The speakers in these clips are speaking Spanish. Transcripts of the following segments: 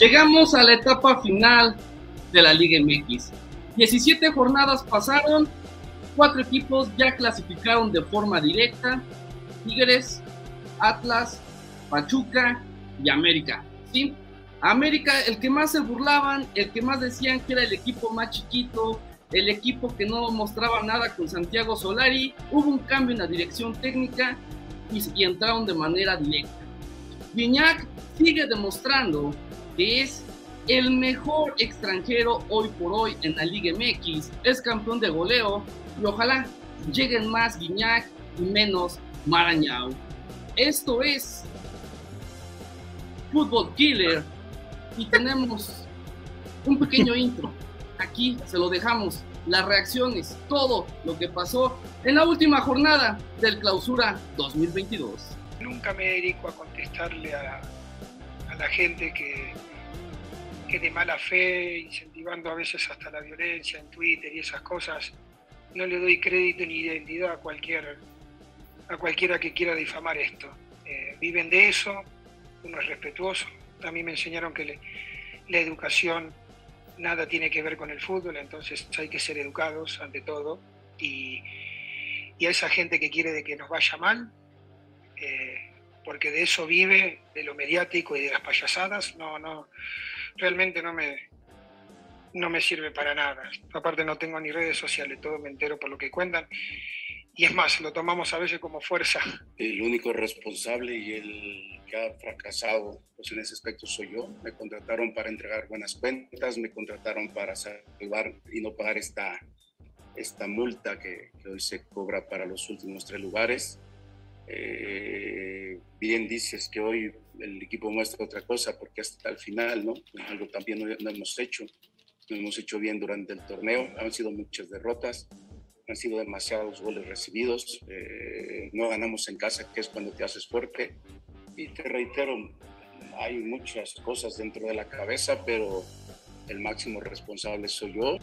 Llegamos a la etapa final de la Liga MX. 17 jornadas pasaron, cuatro equipos ya clasificaron de forma directa, Tigres, Atlas, Pachuca y América. ¿sí? América, el que más se burlaban, el que más decían que era el equipo más chiquito, el equipo que no mostraba nada con Santiago Solari, hubo un cambio en la dirección técnica y, entraron de manera directa. Guiñac sigue demostrando que es el mejor extranjero hoy por hoy en la Liga MX, es campeón de goleo y ojalá lleguen más Guiñac y menos Marañao. Esto es Fútbol Killer y tenemos un pequeño intro. Aquí se lo dejamos, las reacciones, todo lo que pasó en la última jornada del clausura 2022. Nunca me dedico a contestarle a, la gente que, de mala fe, incentivando a veces hasta la violencia en Twitter y esas cosas, no le doy crédito ni identidad a cualquier a cualquiera que quiera difamar esto. Eh, viven de eso, uno es respetuoso. A mí me enseñaron que la educación nada tiene que ver con el fútbol, entonces hay que ser educados ante todo. Y, y a esa gente que quiere de que nos vaya mal, eh, porque de eso vive, de lo mediático y de las payasadas, no, no, realmente no me, no me sirve para nada. Aparte no tengo ni redes sociales, todo me entero por lo que cuentan y es más, lo tomamos a veces como fuerza. El único responsable y el que ha fracasado pues en ese aspecto soy yo. Me contrataron para entregar buenas cuentas, me contrataron para salvar y no pagar esta, esta multa que, hoy se cobra para los últimos tres lugares. Eh, bien dices que hoy el equipo muestra otra cosa porque hasta el final, ¿no? Algo también no, hemos hecho, no hemos hecho bien durante el torneo, han sido muchas derrotas han sido demasiados goles recibidos, eh, no ganamos en casa, que es cuando te haces fuerte. Y te reitero, hay muchas cosas dentro de la cabeza, pero el máximo responsable soy yo.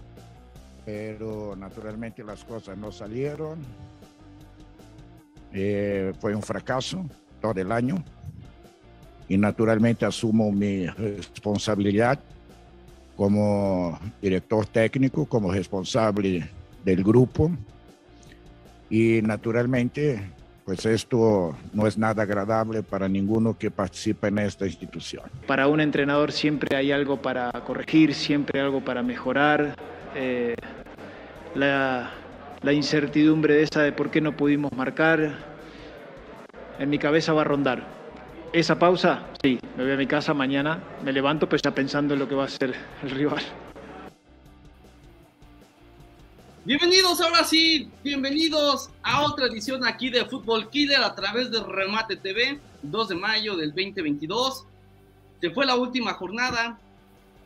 Pero naturalmente las cosas no salieron. Eh, fue un fracaso todo el año. Y naturalmente asumo mi responsabilidad como director técnico, como responsable del grupo y naturalmente pues esto no es nada agradable para ninguno que participa en esta institución. Para un entrenador siempre hay algo para corregir, siempre algo para mejorar. Eh, la, la, incertidumbre de esa de por qué no pudimos marcar, en mi cabeza va a rondar. Esa pausa, sí, me voy a mi casa mañana, me levanto pues ya pensando en lo que va a ser el rival. Bienvenidos ahora sí, bienvenidos a otra edición aquí de Fútbol Killer a través de Remate TV, 2 de mayo del 2022. Se fue la última jornada,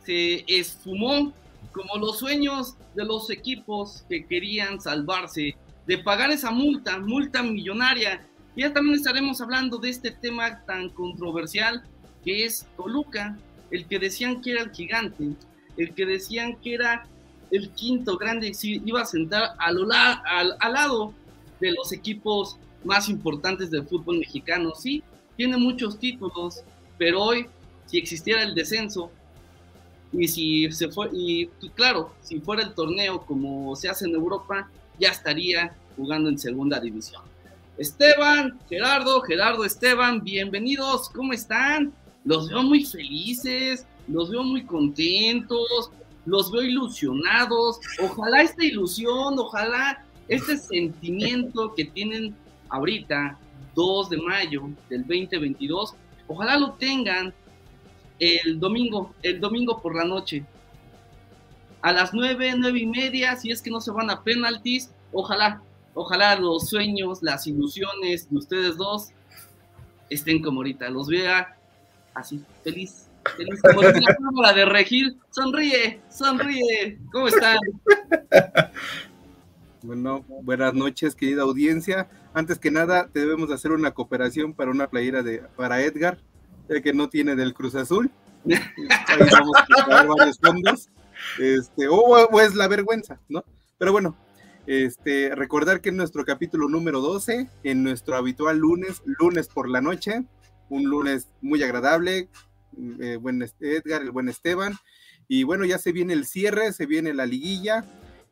se esfumó como los sueños de los equipos que querían salvarse de pagar esa multa, multa millonaria. Y ya también estaremos hablando de este tema tan controversial que es Toluca, el que decían que era el gigante, el que decían que era el quinto grande iba a sentar al, al, lado de los equipos más importantes del fútbol mexicano. Sí, tiene muchos títulos, pero hoy, si existiera el descenso, y si se fue, y, claro, si fuera el torneo como se hace en Europa, ya estaría jugando en segunda división. Esteban, Gerardo, Gerardo, Esteban, bienvenidos, ¿cómo están? Los veo muy felices, los veo muy contentos, los veo ilusionados. Ojalá esta ilusión, ojalá este sentimiento que tienen ahorita, 2 de mayo del 2022, ojalá lo tengan el domingo, el domingo por la noche. A las 9, 9 y media, si es que no se van a penaltis, ojalá, ojalá los sueños, las ilusiones de ustedes dos estén como ahorita, los vea así, feliz, como la de Regil, sonríe, sonríe. ¿Cómo están? Bueno, buenas noches, querida audiencia. Antes que nada, debemos hacer una cooperación para una playera de para Edgar, ya que no tiene del Cruz Azul. Ahí vamos a varios fondos. Este, o, es la vergüenza, ¿no? Pero bueno, este, recordar que en nuestro capítulo número 12, en nuestro habitual lunes, lunes por la noche, un lunes muy agradable, eh, buen Edgar, el buen Esteban. Y bueno, ya se viene el cierre, se viene la liguilla.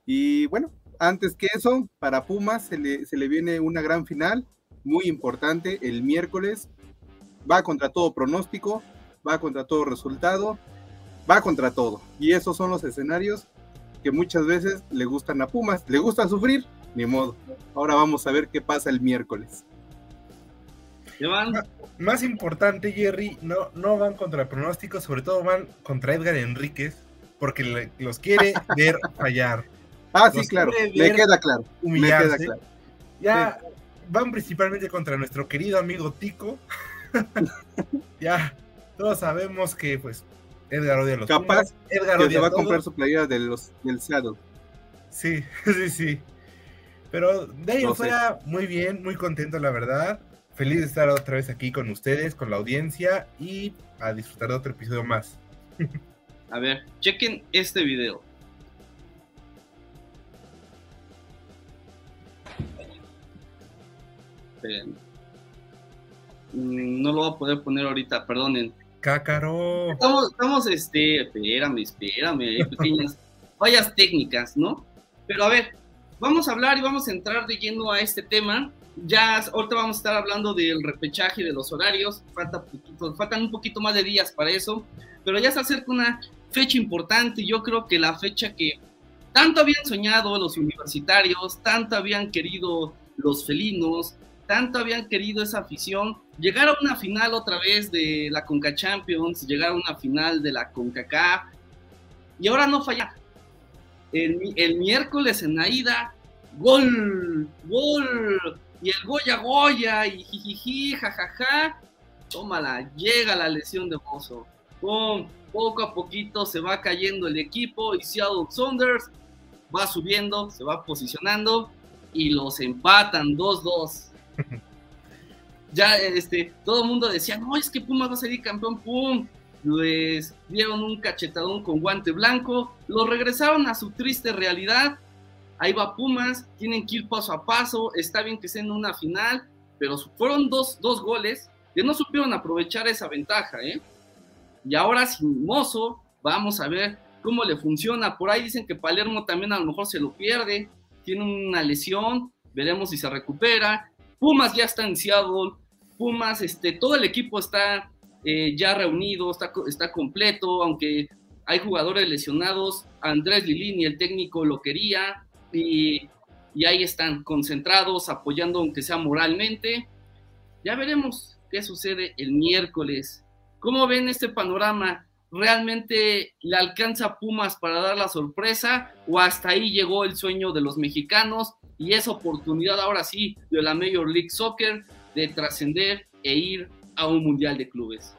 Y bueno, antes que eso, para Pumas se le viene una gran final, muy importante, el miércoles. Va contra todo pronóstico, va contra todo resultado, va contra todo. Y esos son los escenarios que muchas veces le gustan a Pumas. Le gusta sufrir, ni modo. Ahora vamos a ver qué pasa el miércoles. Más importante, Jerry, no, no van contra pronósticos, sobre todo van contra Edgar Enríquez, porque los quiere ver fallar. Ah, sí, claro, me queda claro. Humillarse. Ya van principalmente contra nuestro querido amigo Tico. ya, todos sabemos que pues Edgar odia los Capaz Edgar que odia va a comprar su playera de los, del Seattle. Sí, sí, sí. Pero de ahí fuera, muy bien, muy contento, la verdad. Feliz de estar otra vez aquí con ustedes, con la audiencia y a disfrutar de otro episodio más. A ver, chequen este video. Mm, no lo voy a poder poner ahorita, perdonen. Cácaro. Estamos, estamos este, espérame, espérame, hay pequeñas fallas técnicas, ¿no? Pero a ver, vamos a hablar y vamos a entrar de lleno a este tema. Ya ahorita vamos a estar hablando del repechaje de los horarios, Falta, faltan un poquito más de días para eso, pero ya se acerca una fecha importante, yo creo que la fecha que tanto habían soñado los universitarios, tanto habían querido los felinos, tanto habían querido esa afición, llegar a una final otra vez de la Conca Champions, llegar a una final de la CONCACAF, y ahora no falla. El, miércoles en Aida, gol, gol, y el Goya Goya, y jijiji, jajaja, tómala, llega la lesión de Mozo. poco a poquito se va cayendo el equipo y Seattle Saunders va subiendo, se va posicionando y los empatan 2-2 ya este, todo el mundo decía, no, es que Pumas va a salir campeón, pum. Les dieron un cachetadón con guante blanco, lo regresaron a su triste realidad. Ahí va Pumas, tienen que ir paso a paso, está bien que sea en una final, pero fueron dos, dos goles que no supieron aprovechar esa ventaja, ¿eh? Y ahora sin Mozo, vamos a ver cómo le funciona. Por ahí dicen que Palermo también a lo mejor se lo pierde, tiene una lesión, veremos si se recupera. Pumas ya está en Seattle, Pumas, este, todo el equipo está eh, ya reunido, está, está completo, aunque hay jugadores lesionados, Andrés Lilini, el técnico, lo quería, y, y ahí están, concentrados, apoyando aunque sea moralmente. Ya veremos qué sucede el miércoles. ¿Cómo ven este panorama? ¿Realmente le alcanza Pumas para dar la sorpresa o hasta ahí llegó el sueño de los mexicanos? y esa oportunidad ahora sí de la Major League Soccer de trascender e ir a un mundial de clubes?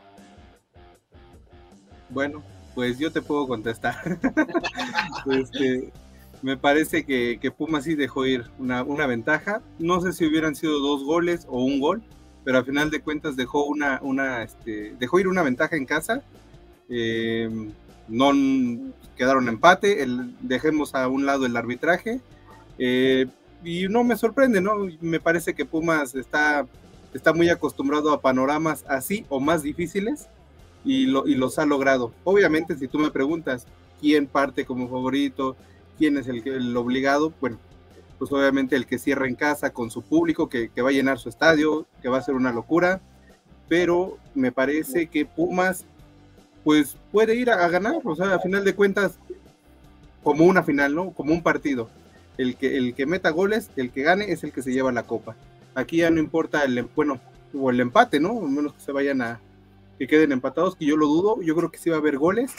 Bueno, pues yo te puedo contestar. este, me parece que, que Puma sí dejó ir una, una, ventaja. No sé si hubieran sido dos goles o un gol, pero al final de cuentas dejó una, una este, dejó ir una ventaja en casa. Eh, no quedaron empate. El, dejemos a un lado el arbitraje. Eh, y no me sorprende, ¿no? Me parece que Pumas está, está muy acostumbrado a panoramas así o más difíciles y, lo, y los ha logrado. Obviamente, si tú me preguntas quién parte como favorito, quién es el, el obligado, bueno, pues obviamente el que cierra en casa con su público, que, que va a llenar su estadio, que va a ser una locura, pero me parece que Pumas pues puede ir a, a ganar, o sea, a final de cuentas, como una final, ¿no? Como un partido el que, el que meta goles, el que gane es el que se lleva la copa. Aquí ya no importa el, bueno, o el empate, ¿no? Al menos que se vayan a, que queden empatados, que yo lo dudo, yo creo que sí va a haber goles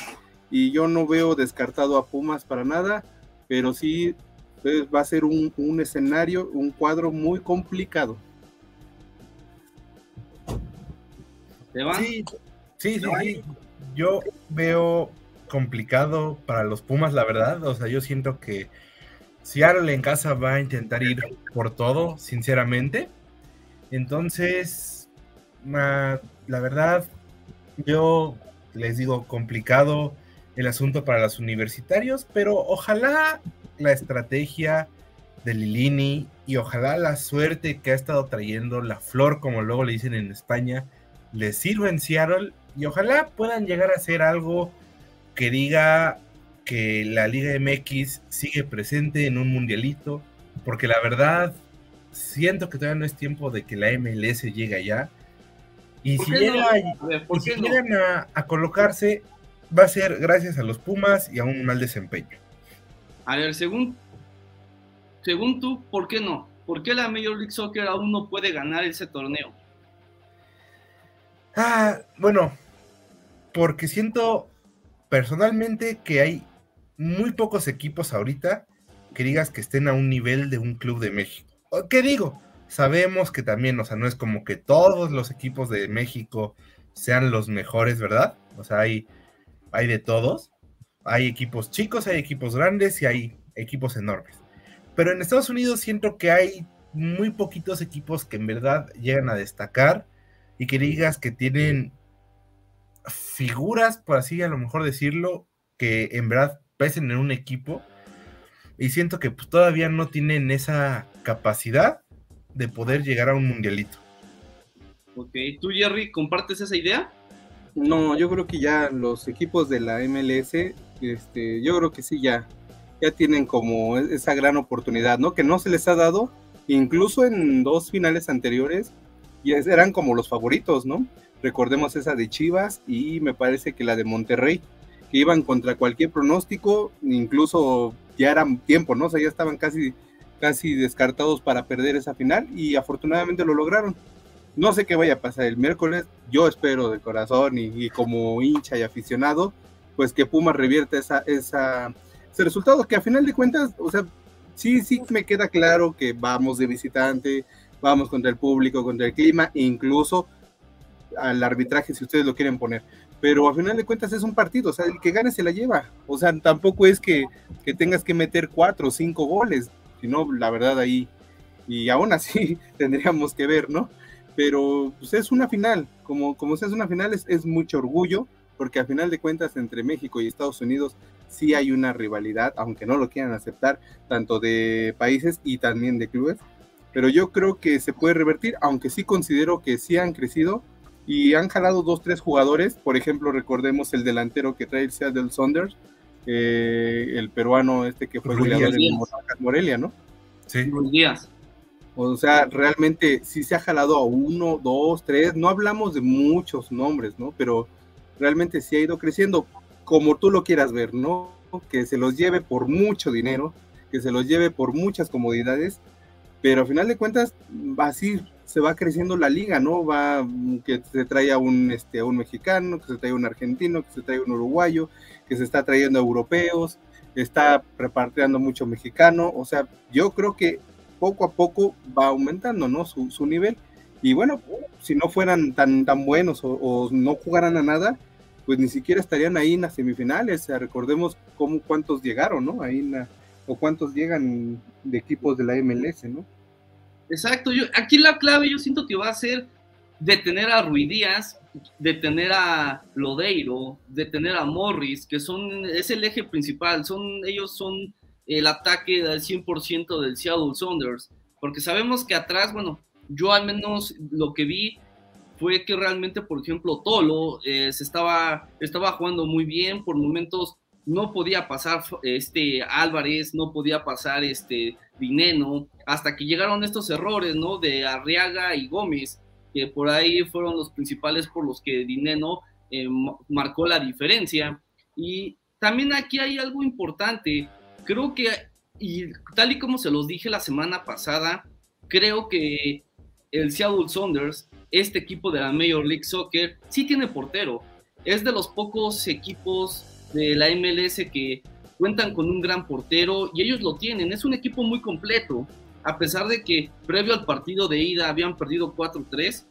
y yo no veo descartado a Pumas para nada, pero sí pues, va a ser un, un escenario, un cuadro muy complicado. Sí, sí, sí, sí. Yo veo complicado para los Pumas, la verdad. O sea, yo siento que Seattle en casa va a intentar ir por todo, sinceramente. Entonces, la verdad, yo les digo complicado el asunto para los universitarios, pero ojalá la estrategia de Lilini y ojalá la suerte que ha estado trayendo la flor, como luego le dicen en España, les sirva en Seattle y ojalá puedan llegar a hacer algo que diga que la Liga MX sigue presente en un mundialito, porque la verdad siento que todavía no es tiempo de que la MLS llegue allá. Y si, llegan a, colocarse, va a ser gracias a los Pumas y a un mal desempeño. A ver, según, según tú, ¿por qué no? ¿Por qué la Major League Soccer aún no puede ganar ese torneo? Ah, bueno, porque siento personalmente que hay muy pocos equipos ahorita que digas que estén a un nivel de un club de México. ¿Qué digo? Sabemos que también, o sea, no es como que todos los equipos de México sean los mejores, ¿verdad? O sea, hay, hay de todos. Hay equipos chicos, hay equipos grandes y hay equipos enormes. Pero en Estados Unidos siento que hay muy poquitos equipos que en verdad llegan a destacar y que digas que tienen figuras, por así a lo mejor decirlo, que en verdad pesen en un equipo. Y siento que pues, todavía no tienen esa capacidad de poder llegar a un mundialito. Ok, ¿tú Jerry compartes esa idea? No, yo creo que ya los equipos de la MLS, este, yo creo que sí, ya, ya tienen como esa gran oportunidad, ¿no? Que no se les ha dado, incluso en dos finales anteriores, y eran como los favoritos, ¿no? Recordemos esa de Chivas y me parece que la de Monterrey, que iban contra cualquier pronóstico, incluso ya era tiempo, ¿no? O sea, ya estaban casi, casi descartados para perder esa final y afortunadamente lo lograron. No sé qué vaya a pasar el miércoles, yo espero de corazón y, como hincha y aficionado, pues que Pumas revierta esa, esa, ese resultado, que a final de cuentas, o sea, sí, sí me queda claro que vamos de visitante, vamos contra el público, contra el clima, incluso al arbitraje si ustedes lo quieren poner. Pero a final de cuentas es un partido, o sea, el que gane se la lleva. O sea, tampoco es que, que tengas que meter cuatro o cinco goles, sino la verdad ahí, y aún así tendríamos que ver, ¿no? Pero pues es una final, como, como se es una final es, es mucho orgullo, porque a final de cuentas entre México y Estados Unidos sí hay una rivalidad, aunque no lo quieran aceptar, tanto de países y también de clubes pero yo creo que se puede revertir, aunque sí considero que sí han crecido y han jalado dos, tres jugadores. Por ejemplo, recordemos el delantero que trae el Seattle Saunders, eh, el peruano este que fue goleador en Morelia, ¿no? Sí. días. O sea, realmente sí se ha jalado a uno, dos, tres, no hablamos de muchos nombres, ¿no? Pero realmente sí ha ido creciendo, como tú lo quieras ver, ¿no? Que se los lleve por mucho dinero, que se los lleve por muchas comodidades, pero a final de cuentas, así se va creciendo la liga, ¿no? Va que se trae un, este, un mexicano, que se trae un argentino, que se trae un uruguayo, que se está trayendo europeos, está repartiendo mucho mexicano, o sea, yo creo que poco a poco va aumentando, ¿no? Su, nivel. Y bueno, si no fueran tan, tan buenos o, no jugaran a nada, pues ni siquiera estarían ahí en las semifinales. Recordemos cómo, cuántos llegaron, ¿no? Ahí en la, o cuántos llegan de equipos de la MLS, ¿no? Exacto, yo, aquí la clave yo siento que va a ser detener a Ruidías, detener a Lodeiro, detener a Morris, que son, es el eje principal, son, ellos son el ataque del 100% del Seattle Saunders, porque sabemos que atrás, bueno, yo al menos lo que vi fue que realmente, por ejemplo, Tolo eh, se estaba, estaba jugando muy bien, por momentos no podía pasar este Álvarez, no podía pasar este Dineno, hasta que llegaron estos errores, ¿no? De Arriaga y Gómez, que por ahí fueron los principales por los que Dineno eh, marcó la diferencia. Y también aquí hay algo importante, creo que, y tal y como se los dije la semana pasada, creo que el Seattle Saunders, este equipo de la Major League Soccer, sí tiene portero. Es de los pocos equipos de la MLS que cuentan con un gran portero y ellos lo tienen. Es un equipo muy completo, a pesar de que previo al partido de ida habían perdido 4-3.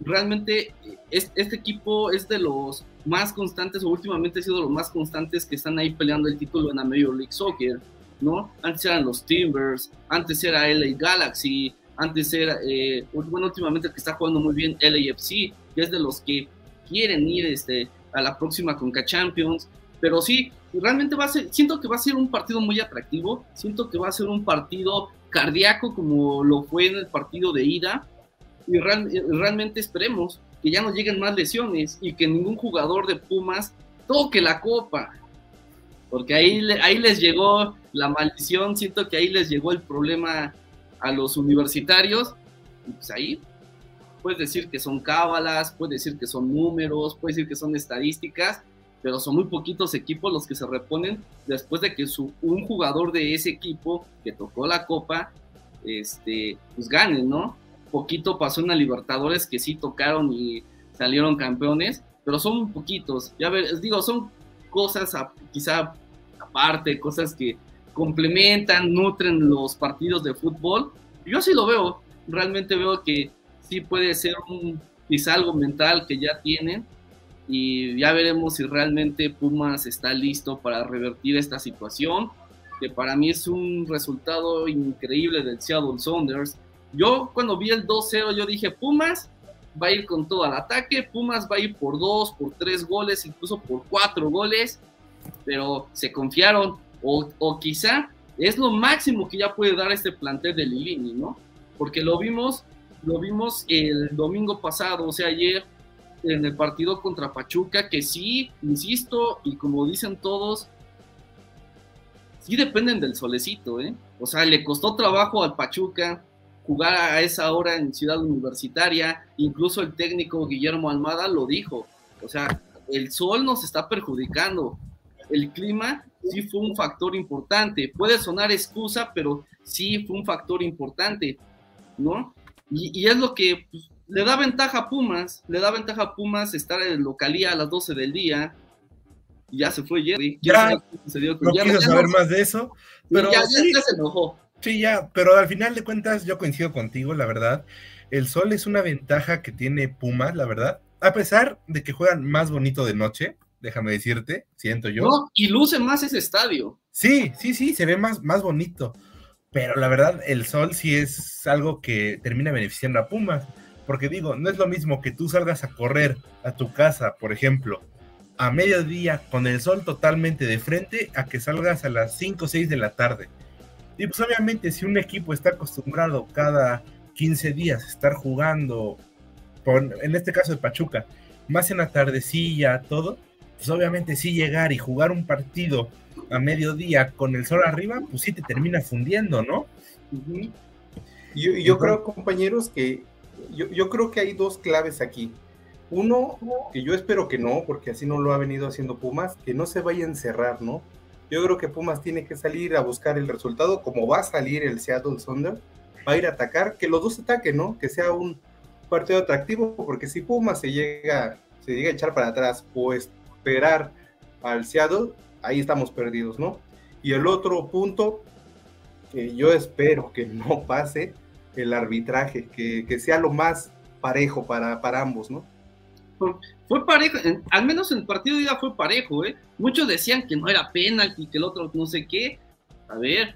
Realmente este equipo es de los más constantes, o últimamente ha sido de los más constantes que están ahí peleando el título en la Major League Soccer, ¿no? Antes eran los Timbers, antes era LA Galaxy, antes era, eh, bueno, últimamente el que está jugando muy bien LAFC, que es de los que quieren ir este, a la próxima Conca Champions. Pero sí, realmente va a ser, siento que va a ser un partido muy atractivo, siento que va a ser un partido cardíaco como lo fue en el partido de ida, y realmente esperemos, que ya no lleguen más lesiones y que ningún jugador de Pumas toque la copa. Porque ahí, ahí les llegó la maldición, siento que ahí les llegó el problema a los universitarios. Y pues ahí puedes decir que son cábalas, puedes decir que son números, puedes decir que son estadísticas, pero son muy poquitos equipos los que se reponen después de que un jugador de ese equipo que tocó la copa, este, pues gane, ¿no? Poquito pasó en Libertadores que sí tocaron y salieron campeones, pero son poquitos. Ya ver, digo, son cosas quizá aparte, cosas que complementan, nutren los partidos de fútbol. Yo sí lo veo, realmente veo que sí puede ser un, quizá algo mental que ya tienen y ya veremos si realmente Pumas está listo para revertir esta situación, que para mí es un resultado increíble del Seattle Saunders. Yo cuando vi el 2-0 yo dije, Pumas va a ir con todo al ataque, Pumas va a ir por dos, por tres goles, incluso por cuatro goles, pero se confiaron, o, o quizá es lo máximo que ya puede dar este plantel de Lilini, ¿no? Porque lo vimos, lo vimos el domingo pasado, o sea, ayer, en el partido contra Pachuca, que sí, insisto, y como dicen todos, sí dependen del solecito, ¿eh? O sea, le costó trabajo al Pachuca jugar a esa hora en Ciudad Universitaria, incluso el técnico Guillermo Almada lo dijo, o sea, el sol nos está perjudicando, el clima sí fue un factor importante, puede sonar excusa, pero sí fue un factor importante, ¿no? Y, es lo que pues, le da ventaja a Pumas, le da ventaja a Pumas estar en localía a las 12 del día. Y ya se fue Jerry. Ya, no quiero saber más de eso, pero ya, se enojó. Sí, ya, pero al final de cuentas yo coincido contigo, la verdad. El sol es una ventaja que tiene Pumas, la verdad. A pesar de que juegan más bonito de noche, déjame decirte, siento yo. No, y luce más ese estadio. Sí, sí, sí, se ve más, más bonito. Pero la verdad, el sol sí es algo que termina beneficiando a Pumas. Porque digo, no es lo mismo que tú salgas a correr a tu casa, por ejemplo, a mediodía con el sol totalmente de frente, a que salgas a las 5 o 6 de la tarde. Y pues obviamente si un equipo está acostumbrado cada 15 días a estar jugando, en este caso de Pachuca, más en la tardecilla, todo, pues obviamente sí llegar y jugar un partido a mediodía con el sol arriba, pues sí te termina fundiendo, ¿no? yo, yo creo, compañeros, que yo, yo, creo que hay dos claves aquí. Uno, que yo espero que no, porque así no lo ha venido haciendo Pumas, que no se vaya a encerrar, ¿no? Yo creo que Pumas tiene que salir a buscar el resultado, como va a salir el Seattle Thunder, va a ir a atacar, que los dos ataquen, ¿no? Que sea un partido atractivo, porque si Pumas se llega, se llega a echar para atrás o esperar al Seattle, ahí estamos perdidos, ¿no? Y el otro punto, que yo espero que no pase, el arbitraje, que, sea lo más parejo para, para ambos, ¿no? Fue parejo, al menos en el partido de ida fue parejo, ¿eh? Muchos decían que no era penalti, que el otro no sé qué. A ver,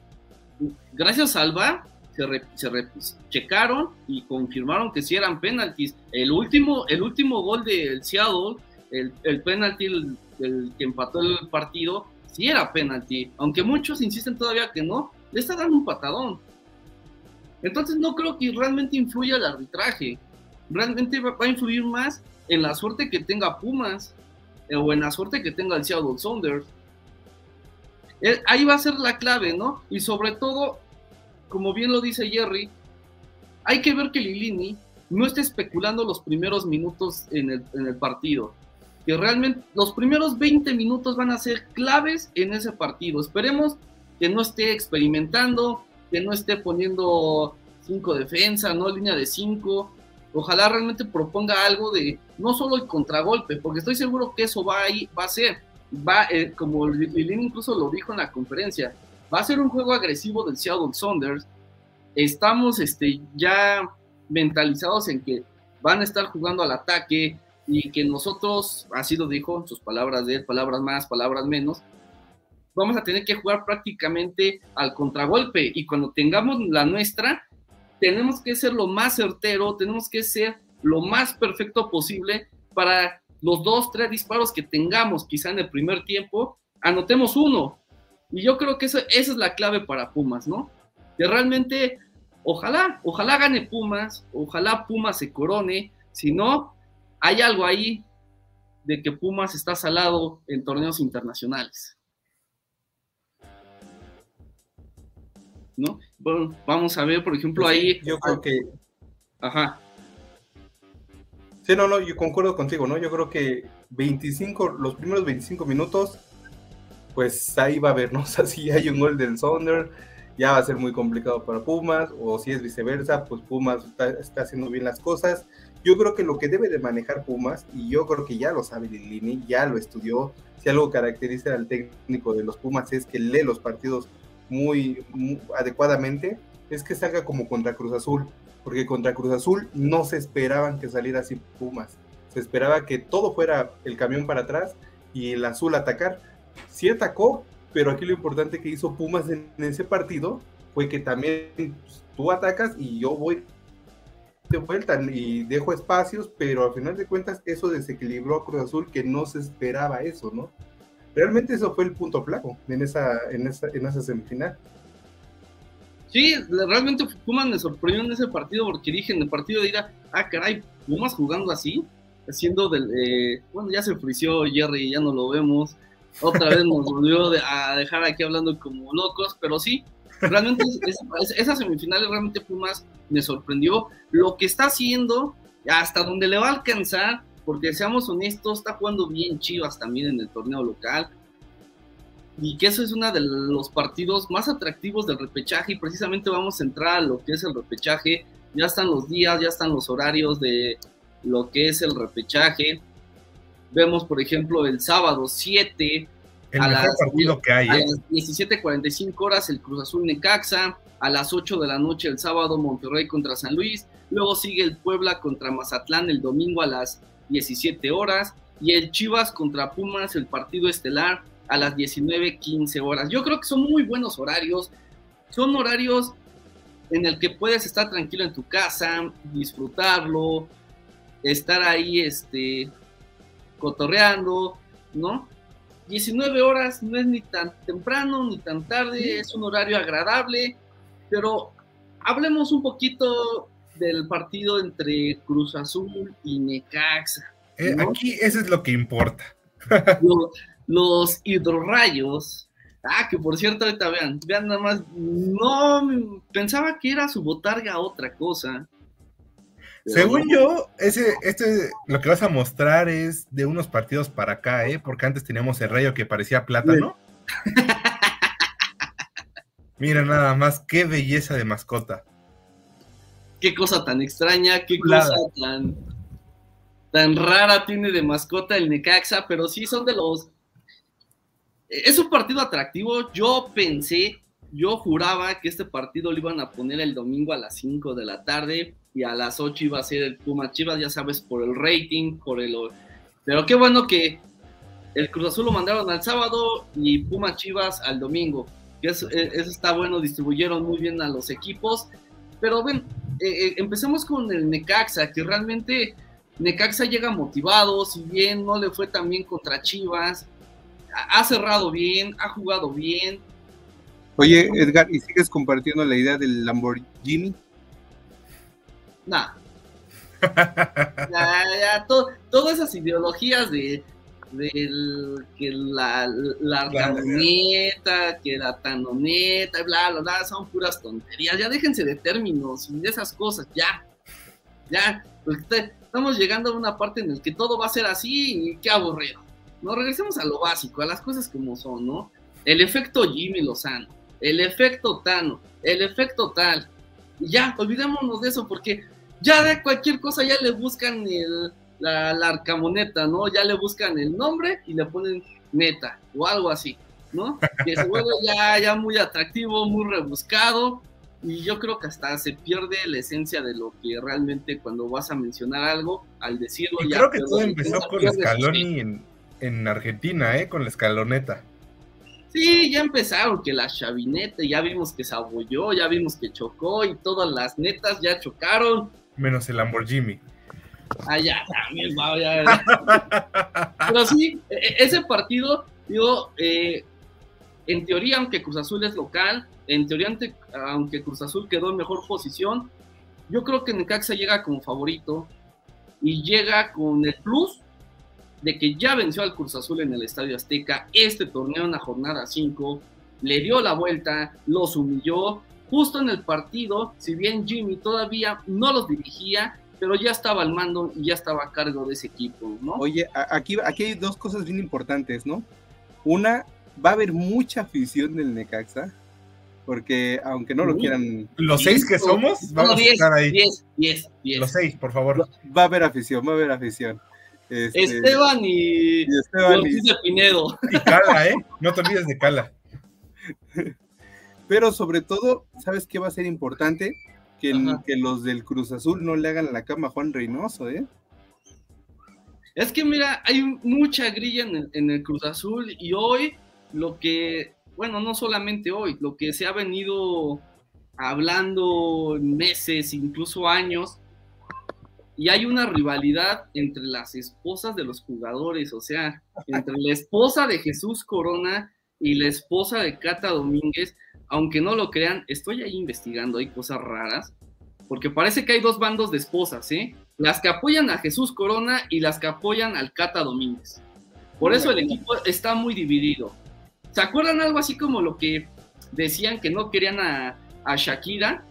gracias al VAR se, checaron y confirmaron que sí eran penaltis. El último, el último gol del Seattle, el, el penalti, el, que empató el partido, sí era penalti. Aunque muchos insisten todavía que no, le está dando un patadón. Entonces no creo que realmente influya el arbitraje. Realmente va, a influir más en la suerte que tenga Pumas eh, o en la suerte que tenga el Seattle Sounders. Ahí va a ser la clave, ¿no? Y sobre todo, como bien lo dice Jerry, hay que ver que Lilini no esté especulando los primeros minutos en el partido. Que realmente los primeros 20 minutos van a ser claves en ese partido. Esperemos que no esté experimentando, que no esté poniendo cinco defensa, no línea de cinco. Ojalá realmente proponga algo de no solo el contragolpe, porque estoy seguro que eso va a, va a ser, va, eh, como Lilín incluso lo dijo en la conferencia, va a ser un juego agresivo del Seattle Saunders. Estamos este, ya mentalizados en que van a estar jugando al ataque y que nosotros, así lo dijo, sus palabras de él, palabras más, palabras menos, vamos a tener que jugar prácticamente al contragolpe y cuando tengamos la nuestra, tenemos que ser lo más certero, tenemos que ser lo más perfecto posible para los dos, tres disparos que tengamos quizá en el primer tiempo, anotemos uno. Y yo creo que esa es la clave para Pumas, ¿no? Que realmente, ojalá, ojalá gane Pumas, ojalá Pumas se corone, si no, hay algo ahí de que Pumas está salado en torneos internacionales. ¿No? Bueno, vamos a ver, por ejemplo, ahí. Yo creo que. Ajá. Sí, no, no, yo concuerdo contigo, ¿no? Yo creo que 25, los primeros 25 minutos, pues ahí va a haber, ¿no? O sea, si hay un gol del Sonder, ya va a ser muy complicado para Pumas, o si es viceversa, pues Pumas está, está haciendo bien las cosas. Yo creo que lo que debe de manejar Pumas, y yo creo que ya lo sabe Lilini, ya lo estudió, si algo caracteriza al técnico de los Pumas es que lee los partidos muy, adecuadamente, es que salga como contra Cruz Azul, porque contra Cruz Azul no se esperaban que saliera así Pumas, se esperaba que todo fuera el camión para atrás y el azul atacar. Sí atacó, pero aquí lo importante que hizo Pumas en, en ese partido fue que también pues, tú atacas y yo voy de vuelta y dejo espacios, pero al final de cuentas eso desequilibró a Cruz Azul que no se esperaba eso, ¿no? Realmente eso fue el punto flaco en esa, en esa, en esa semifinal. Sí, realmente Pumas me sorprendió en ese partido porque dije en el partido de ida, ah, caray, Pumas jugando así, haciendo del. Eh, bueno, ya se frició Jerry, ya no lo vemos. Otra vez nos volvió de, a dejar aquí hablando como locos, pero sí, realmente es, es, esa semifinal realmente Pumas me sorprendió. Lo que está haciendo, hasta donde le va a alcanzar, porque seamos honestos, está jugando bien Chivas también en el torneo local y que eso es uno de los partidos más atractivos del repechaje y precisamente vamos a entrar a lo que es el repechaje. Ya están los días, ya están los horarios de lo que es el repechaje. Vemos, por ejemplo, el sábado 7 el a, las, partido que hay, a ¿eh? las 17:45 horas el Cruz Azul Necaxa, a las 8 de la noche el sábado Monterrey contra San Luis, luego sigue el Puebla contra Mazatlán el domingo a las 17 horas y el Chivas contra Pumas el partido estelar a las 19:15 horas. Yo creo que son muy buenos horarios. Son horarios en el que puedes estar tranquilo en tu casa, disfrutarlo, estar ahí este cotorreando, ¿no? 19 horas no es ni tan temprano ni tan tarde, es un horario agradable, pero hablemos un poquito del partido entre Cruz Azul y Necaxa. ¿no? Eh, aquí eso es lo que importa. Los, los hidrorrayos. Ah, que por cierto, ahorita vean, vean nada más, no, pensaba que era su botarga otra cosa. Según no. yo, ese, este, lo que vas a mostrar es de unos partidos para acá, ¿eh? Porque antes teníamos el rayo que parecía plátano. Mira nada más, qué belleza de mascota. Qué cosa tan extraña, qué cosa tan, tan rara tiene de mascota el Necaxa, pero sí son de los es un partido atractivo. Yo pensé, yo juraba que este partido lo iban a poner el domingo a las 5 de la tarde y a las 8 iba a ser el Puma Chivas, ya sabes, por el rating, por el... Pero qué bueno que el Cruz Azul lo mandaron al sábado y Puma Chivas al domingo. Eso, eso está bueno, distribuyeron muy bien a los equipos. Pero ven, eh, empecemos con el Necaxa, que realmente Necaxa llega motivado, si bien no le fue tan bien contra Chivas, ha cerrado bien, ha jugado bien. Oye, Edgar, ¿y sigues compartiendo la idea del Lamborghini? Nah. ya, ya, to, todas esas ideologías de, de que la, la que la tanoneta, bla, bla, bla, son puras tonterías. Ya déjense de términos y de esas cosas, ya. Ya, porque estamos llegando a una parte en la que todo va a ser así y qué aburrido. No, regresemos a lo básico, a las cosas como son, ¿no? El efecto Jimmy Lozano, el efecto Tano, el efecto tal. Y ya, olvidémonos de eso porque ya de cualquier cosa ya le buscan el, la, la arcamoneta, ¿no? Ya le buscan el nombre y le ponen neta o algo así, ¿no? Que se vuelve ya, ya muy atractivo, muy rebuscado y yo creo que hasta se pierde la esencia de lo que realmente cuando vas a mencionar algo, al decirlo y ya... Creo que todo empezó con Scaloni en, en Argentina, ¿eh? Con la escaloneta. Sí, ya empezaron, que la chavineta, ya vimos que se abolló, ya vimos que chocó y todas las netas ya chocaron. Menos el Lamborghini. Ya, también, wow, ya. Pero sí, ese partido, digo, eh, en teoría, aunque Cruz Azul es local, en teoría, aunque Cruz Azul quedó en mejor posición, yo creo que Necaxa llega como favorito. y llega con el plus de que ya venció al Cruz Azul en el Estadio Azteca este torneo en la jornada 5, le dio la vuelta, los humilló, justo en el partido, si bien Jimmy todavía no los dirigía, pero ya estaba al mando y ya estaba a cargo de ese equipo, ¿no? Oye, aquí, aquí hay dos cosas bien importantes, ¿no? Una, va a haber mucha afición del Necaxa, porque aunque no lo quieran... Los seis que somos, vamos a estar ahí. Diez, diez, diez. Los seis, por favor. Va a haber afición, va a haber afición. Este, Esteban y, y Esteban y, Pinedo. Y Cala, ¿eh? No te olvides de Cala. Pero sobre todo, ¿sabes qué va a ser importante? Que, que, los del Cruz Azul no le hagan la cama a Juan Reynoso, ¿eh? Es que mira, hay mucha grilla en el, en el, Cruz Azul y hoy lo que, bueno, no solamente hoy, lo que se ha venido hablando meses, incluso años, y hay una rivalidad entre las esposas de los jugadores, o sea, entre la esposa de Jesús Corona y la esposa de Cata Domínguez, aunque no lo crean, estoy ahí investigando, hay cosas raras, porque parece que hay dos bandos de esposas, ¿eh? Las que apoyan a Jesús Corona y las que apoyan al Cata Domínguez. Por eso el equipo está muy dividido. ¿Se acuerdan algo así como lo que decían que no querían a, Shakira?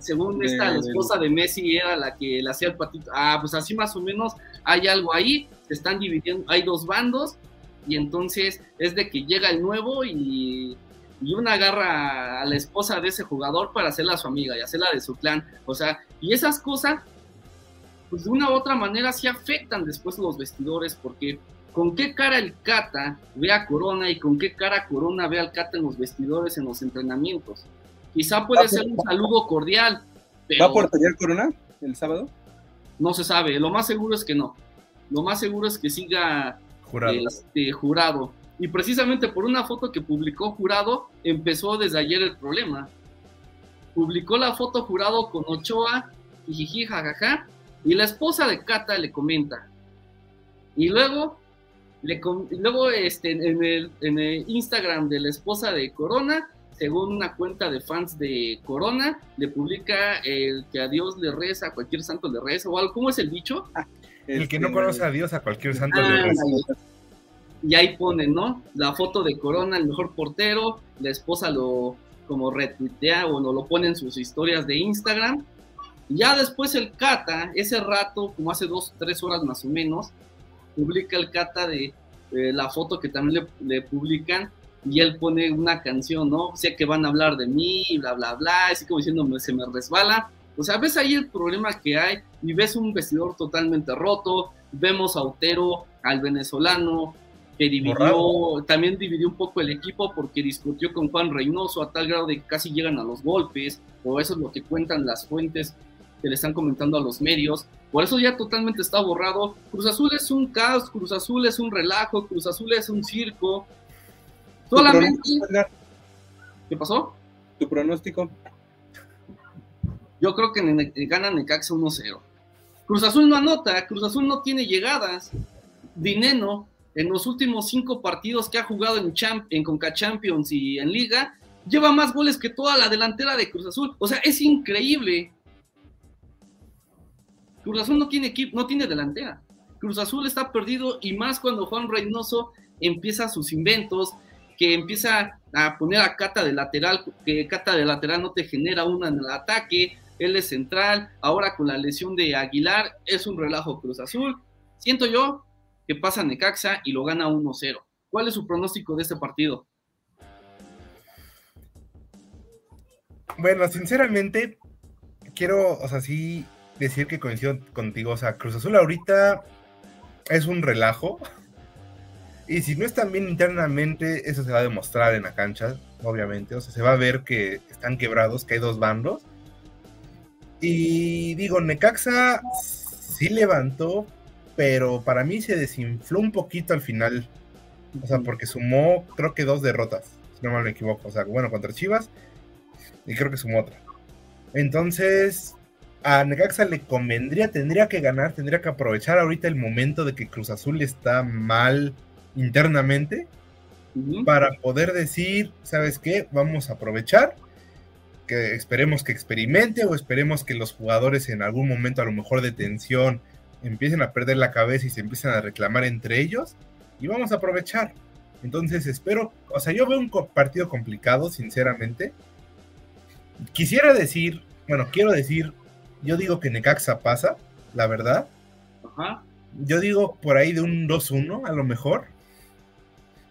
según esta, la esposa de Messi era la que le hacía el patito. Ah, pues así más o menos hay algo ahí, se están dividiendo, hay dos bandos y entonces es de que llega el nuevo y, y una agarra a la esposa de ese jugador para hacerla su amiga y hacerla de su clan. O sea, y esas cosas, pues de una u otra manera sí afectan después los vestidores porque con qué cara el Cata ve a Corona y con qué cara Corona ve al Cata en los vestidores, en los entrenamientos. Quizá puede ser un saludo cordial. Pero ¿Va a portería Corona el sábado? No se sabe, lo más seguro es que no. Lo más seguro es que siga Jurado. Este, jurado. Y precisamente por una foto que publicó Jurado, empezó desde ayer el problema. Publicó la foto Jurado con Ochoa, y jiji, jajaja, y la esposa de Cata le comenta. Y luego, le, luego este, en, el, en el Instagram de la esposa de Corona, según una cuenta de fans de Corona, le publica el que a Dios le reza, a cualquier santo le reza, o algo, ¿cómo es el dicho? El que no este, conoce a Dios, a cualquier santo le reza. Y ahí pone, ¿no? La foto de Corona, el mejor portero, la esposa lo como retuitea o no lo pone en sus historias de Instagram. Ya después el Cata, ese rato, como hace dos, tres horas más o menos, publica el Cata de, la foto que también le, publican y él pone una canción, ¿no? Sé que van a hablar de mí, bla, bla, bla, así como diciendo, se me resbala. O sea, ves ahí el problema que hay y ves un vestidor totalmente roto, vemos a Otero, al venezolano, que dividió, también dividió un poco el equipo porque discutió con Juan Reynoso a tal grado de que casi llegan a los golpes, o eso es lo que cuentan las fuentes que le están comentando a los medios. Por eso ya totalmente está borrado. Cruz Azul es un caos, Cruz Azul es un relajo, Cruz Azul es un circo. Solamente... ¿Qué pasó? ¿Tu pronóstico? Yo creo que gana Necaxa 1-0. Cruz Azul no anota, Cruz Azul no tiene llegadas. Dineno, en los últimos cinco partidos que ha jugado en, Champ en Conca Champions y en Liga, lleva más goles que toda la delantera de Cruz Azul. O sea, es increíble. Cruz Azul no tiene equipo, no tiene delantera. Cruz Azul está perdido y más cuando Juan Reynoso empieza sus inventos, que empieza a poner a Cata de lateral, que Cata de lateral no te genera una en el ataque, él es central, ahora con la lesión de Aguilar es un relajo Cruz Azul. Siento yo que pasa Necaxa y lo gana 1-0. ¿Cuál es su pronóstico de este partido? Bueno, sinceramente, quiero, o sea, sí decir que coincido contigo. O sea, Cruz Azul ahorita es un relajo. Y si no están bien internamente, eso se va a demostrar en la cancha, obviamente. O sea, se va a ver que están quebrados, que hay dos bandos. Y digo, Necaxa sí levantó, pero para mí se desinfló un poquito al final. O sea, porque sumó, creo que dos derrotas, si no me equivoco. O sea, bueno, contra Chivas, y creo que sumó otra. Entonces, a Necaxa le convendría, tendría que ganar, tendría que aprovechar ahorita el momento de que Cruz Azul está mal internamente para poder decir, ¿sabes qué? Vamos a aprovechar que esperemos que experimente o esperemos que los jugadores en algún momento a lo mejor de tensión empiecen a perder la cabeza y se empiecen a reclamar entre ellos y vamos a aprovechar. Entonces espero, o sea, yo veo un partido complicado, sinceramente. Quisiera decir, bueno, quiero decir, yo digo que Necaxa pasa, la verdad. Ajá. Yo digo por ahí de un 2-1 a lo mejor.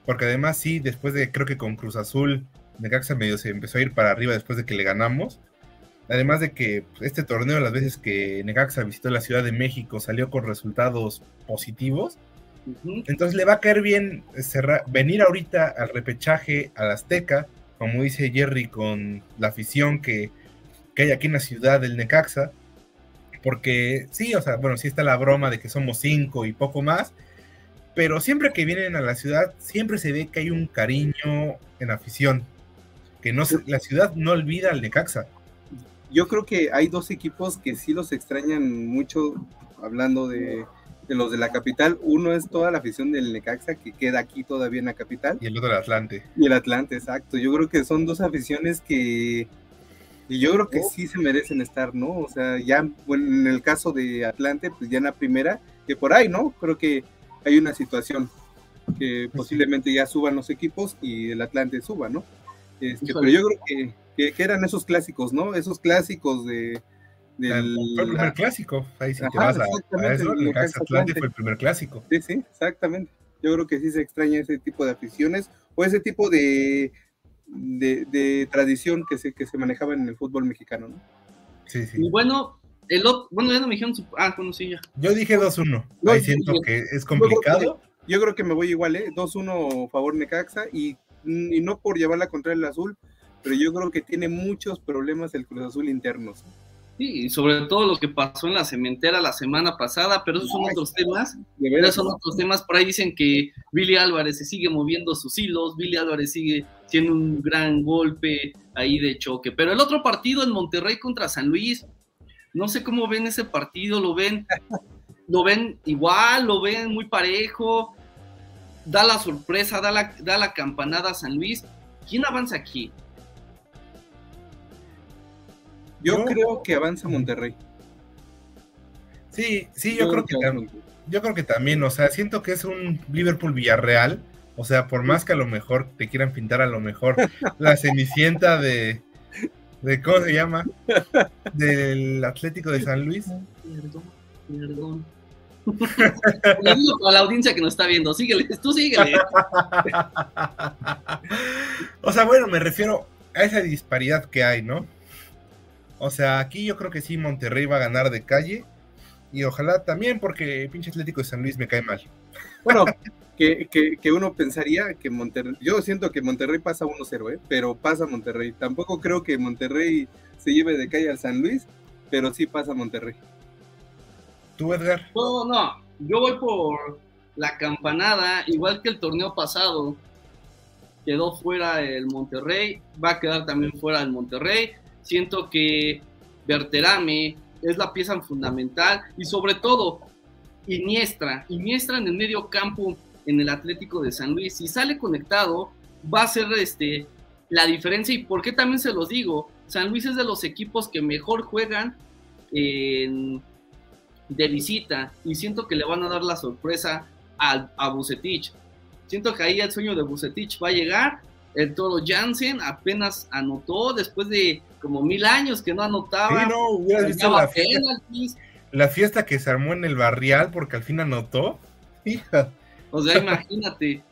Porque además sí, después de, creo que con Cruz Azul, Necaxa medio se empezó a ir para arriba después de que le ganamos. Además de que pues, este torneo, las veces que Necaxa visitó la Ciudad de México, salió con resultados positivos. Entonces le va a caer bien venir ahorita al repechaje al Azteca, como dice Jerry, con la afición que, que hay aquí en la ciudad del Necaxa. Porque sí, o sea, bueno, sí está la broma de que somos cinco y poco más, pero siempre que vienen a la ciudad, siempre se ve que hay un cariño en afición, que no la ciudad no olvida al Necaxa. Yo creo que hay dos equipos que sí los extrañan mucho, hablando de, los de la capital. Uno es toda la afición del Necaxa, que queda aquí todavía en la capital. Y el otro el Atlante. Y el Atlante, exacto. Yo creo que son dos aficiones que y yo creo que sí se merecen estar, ¿no? O sea, ya en el caso de Atlante, pues ya en la primera, que por ahí, ¿no? Creo que hay una situación que posiblemente ya suban los equipos y el Atlante suba, ¿no? Este, pero yo creo que, que, eran esos clásicos, ¿no? Esos clásicos de... Del, fue el primer clásico, ahí sí te vas a, eso, el Atlante fue el primer clásico. Sí, sí, exactamente. Yo creo que sí se extraña ese tipo de aficiones o ese tipo de, de, tradición que se, que se manejaba en el fútbol mexicano, ¿no? Sí, sí. Y bueno, el otro, bueno, ya no me dijeron, ah, bueno, sí, ya. Yo dije 2-1, ahí siento que es complicado. Yo creo que me voy igual, ¿eh? 2-1 favor Necaxa y, y no por llevarla contra el azul, pero yo creo que tiene muchos problemas el Cruz Azul internos. Sí, y sobre todo lo que pasó en la cementera la semana pasada, pero esos son otros temas. De verdad son otros temas. Por ahí dicen que Billy Álvarez se sigue moviendo sus hilos, Billy Álvarez sigue siendo un gran golpe ahí de choque. Pero el otro partido en Monterrey contra San Luis, no sé cómo ven ese partido, lo ven, lo ven igual, lo ven muy parejo, da la sorpresa, da la, da la campanada a San Luis. ¿Quién avanza aquí? Yo, creo que avanza Monterrey. Sí, sí, yo, creo, que, también. Yo creo que también, o sea, siento que es un Liverpool Villarreal. O sea, por más que a lo mejor te quieran pintar a lo mejor la cenicienta de, de ¿cómo se llama? Del Atlético de San Luis. Perdón, perdón. Le digo a la audiencia que nos está viendo, síguele, tú síguele. o sea, bueno, me refiero a esa disparidad que hay, ¿no? O sea, aquí yo creo que sí, Monterrey va a ganar de calle. Y ojalá también, porque pinche Atlético de San Luis me cae mal. Bueno, que, que, uno pensaría que Monterrey. Yo siento que Monterrey pasa 1-0, ¿eh? pero pasa Monterrey. Tampoco creo que Monterrey se lleve de calle al San Luis, pero sí pasa Monterrey. ¿Tú, Edgar? No, no. Yo voy por la campanada, igual que el torneo pasado. Quedó fuera el Monterrey, va a quedar también fuera el Monterrey Siento que Berterame es la pieza fundamental y sobre todo Iniestra, Iniestra en el medio campo en el Atlético de San Luis. Si sale conectado, va a ser este, la diferencia. ¿Y por qué también se los digo? San Luis es de los equipos que mejor juegan de visita y siento que le van a dar la sorpresa a, a Bucetich. Siento que ahí el sueño de Bucetich va a llegar. El Toro Jansen apenas anotó después de como mil años que no anotaba. Sí, no, hubieras visto la fiesta, la fiesta que se armó en el barrial porque al fin anotó. Hija. O sea, imagínate,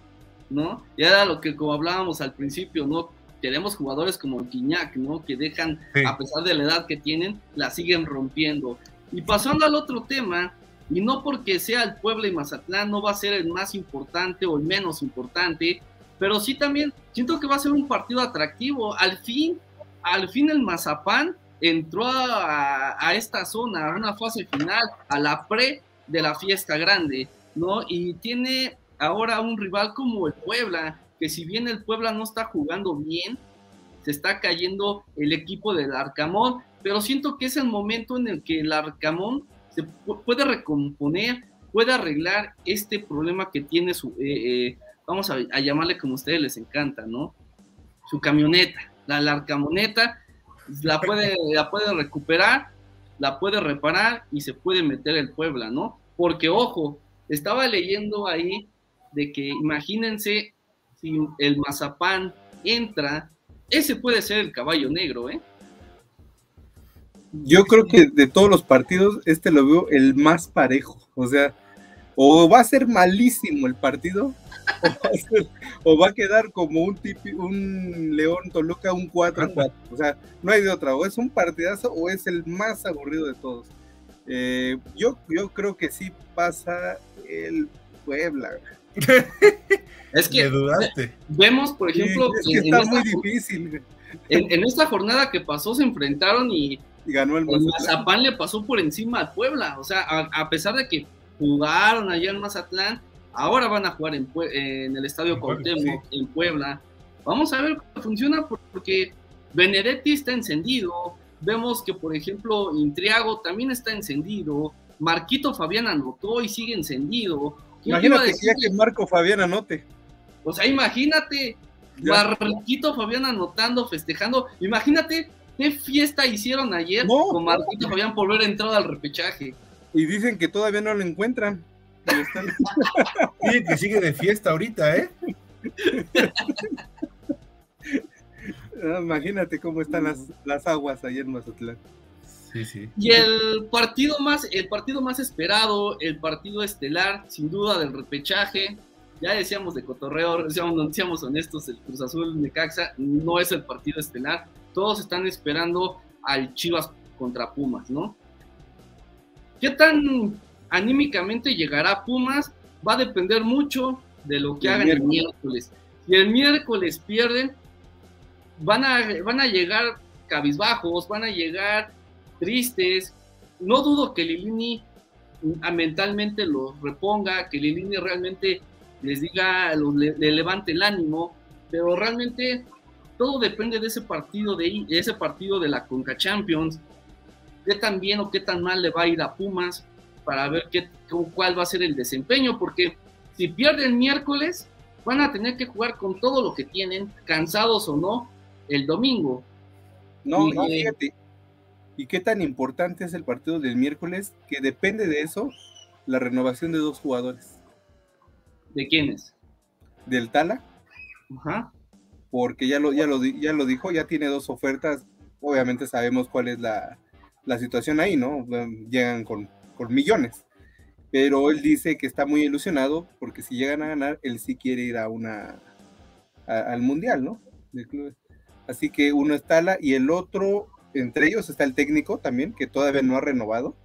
¿no? Y era lo que como hablábamos al principio, ¿no? Tenemos jugadores como Quiñac, ¿no? Que dejan, a pesar de la edad que tienen, la siguen rompiendo. Y pasando al otro tema, y no porque sea el Puebla y Mazatlán, no va a ser el más importante o el menos importante, pero sí también siento que va a ser un partido atractivo. Al fin, al fin el Mazapán entró a, esta zona, a una fase final, a la pre de la fiesta grande, ¿no? Y tiene ahora un rival como el Puebla, que si bien el Puebla no está jugando bien, se está cayendo el equipo del Arcamón, pero siento que es el momento en el que el Arcamón se puede recomponer, puede arreglar este problema que tiene su, eh, eh, vamos a, a, llamarle como a ustedes les encanta, ¿no? Su camioneta la larcamoneta, la puede, la puede recuperar, la puede reparar y se puede meter el Puebla, ¿no? porque ojo, estaba leyendo ahí de que imagínense si el Mazapán entra, ese puede ser el caballo negro, ¿eh? Yo creo que de todos los partidos, este lo veo el más parejo. O sea, o va a ser malísimo el partido, o va a, quedar como un un León Toluca, un 4-4. O sea, no hay de otra. O es un partidazo o es el más aburrido de todos. Eh, yo, yo creo que sí pasa el Puebla. es que vemos, por ejemplo, que está muy difícil. En, esta jornada que pasó se enfrentaron y, ganó el Mazatlán. le pasó por encima al Puebla. O sea, a, pesar de que jugaron allá en Mazatlán, ahora van a jugar en, en el Estadio Cuauhtémoc, en Puebla. Vamos a ver cómo funciona porque Benedetti está encendido. Vemos que, por ejemplo, Intriago también está encendido. Marquito Fabián anotó y sigue encendido. Imagínate que ya que Marco Fabián anote. O sea, imagínate, Marquito Fabián anotando, festejando. Imagínate qué fiesta hicieron ayer con Marquito Fabián por ver entrado al repechaje. Y dicen que todavía no lo encuentran. Dicen que sigue de fiesta ahorita, ¿eh? Ah, imagínate cómo están las, las aguas ayer en Mazatlán. Y el partido más, el partido más esperado, el partido estelar, sin duda del repechaje. Ya decíamos de cotorreo, decíamos, honestos, el Cruz Azul Necaxa no es el partido estelar. Todos están esperando al Chivas contra Pumas, ¿no? ¿Qué tan anímicamente llegará Pumas? Va a depender mucho de lo que hagan el miércoles. Si el miércoles pierden, van a, van a llegar cabizbajos, van a llegar tristes. No dudo que Lilini mentalmente los reponga, que Lilini realmente les diga, le, levante el ánimo, pero realmente todo depende de ese partido de, ese partido de la Conca Champions, qué tan bien o qué tan mal le va a ir a Pumas para ver qué, cuál va a ser el desempeño, porque si pierden miércoles, van a tener que jugar con todo lo que tienen, cansados o no, el domingo. No, no, fíjate, ¿Y qué tan importante es el partido del miércoles? Que depende de eso la renovación de dos jugadores. ¿De quiénes? Del Tala. Ajá. Porque ya lo, ya lo, ya lo dijo, ya tiene dos ofertas. Obviamente sabemos cuál es la, situación ahí, ¿no? Llegan con, con millones. Pero él dice que está muy ilusionado porque si llegan a ganar, él sí quiere ir a una al mundial, ¿no? Así que uno es Tala y el otro entre ellos está el técnico también, que todavía no ha renovado,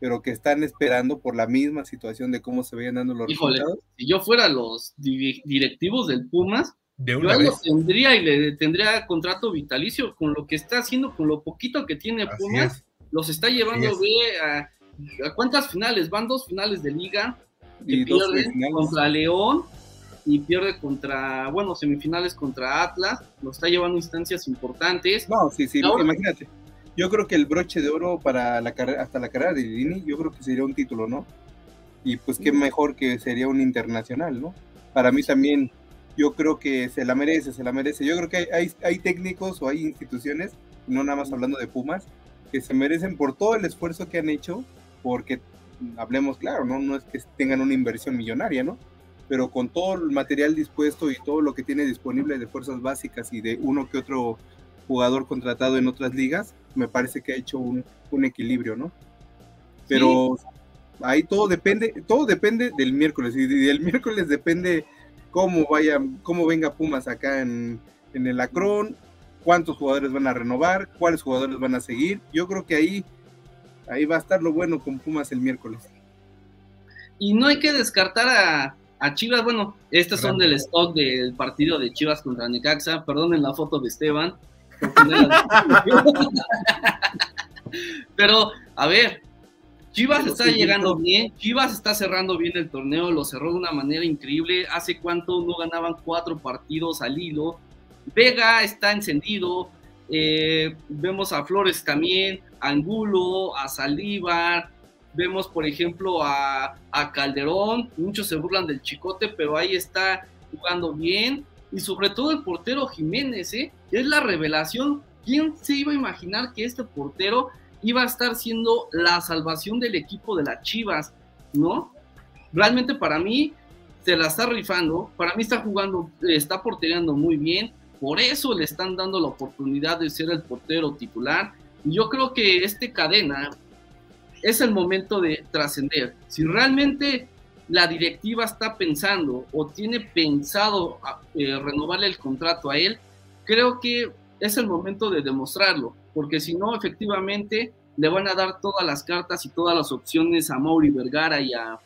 pero que están esperando por la misma situación de cómo se vayan dando los resultados. Si yo fuera los directivos del Pumas, yo lo tendría y le tendría contrato vitalicio con lo que está haciendo, con lo poquito que tiene Pumas, los está llevando a, a, cuántas finales, van dos finales de liga y pierden contra León y pierde contra, bueno, semifinales contra Atlas, lo está llevando instancias importantes. No, sí, sí, imagínate. Yo creo que el broche de oro para la carrera, hasta la carrera de Lini, yo creo que sería un título, ¿no? Y pues qué mejor que sería un internacional, ¿no? Para mí también, yo creo que se la merece, se la merece. Yo creo que hay, hay técnicos o hay instituciones, no nada más hablando de Pumas, que se merecen por todo el esfuerzo que han hecho, porque hablemos claro, ¿no? No es que tengan una inversión millonaria, ¿no? pero con todo el material dispuesto y todo lo que tiene disponible de fuerzas básicas y de uno que otro jugador contratado en otras ligas, me parece que ha hecho un, equilibrio, ¿no? Pero ahí todo depende, todo depende del miércoles, y del miércoles depende cómo vaya, cómo venga Pumas acá en, en el Acron, cuántos jugadores van a renovar, cuáles jugadores van a seguir. Yo creo que ahí, ahí va a estar lo bueno con Pumas el miércoles. Y no hay que descartar a, a Chivas, bueno, estos son del stock del partido de Chivas contra Necaxa. Perdonen la foto de Esteban. Pero, a ver, Chivas está llegando bien, Chivas está cerrando bien el torneo, lo cerró de una manera increíble. Hace cuánto no ganaban cuatro partidos al hilo. Vega está encendido. Eh, vemos a Flores también, a Angulo, a Saldívar, Vemos, por ejemplo, a, Calderón, muchos se burlan del chicote, pero ahí está jugando bien. Y sobre todo el portero Jiménez, ¿eh? es la revelación. ¿Quién se iba a imaginar que este portero iba a estar siendo la salvación del equipo de las Chivas? ¿no? Realmente para mí se la está rifando, para mí está jugando, está portereando muy bien, por eso le están dando la oportunidad de ser el portero titular. Y yo creo que este cadena es el momento de trascender. Si realmente la directiva está pensando o tiene pensado eh, renovarle el contrato a él, creo que es el momento de demostrarlo, porque si no, efectivamente, le van a dar todas las cartas y todas las opciones a Mauri Vergara y a,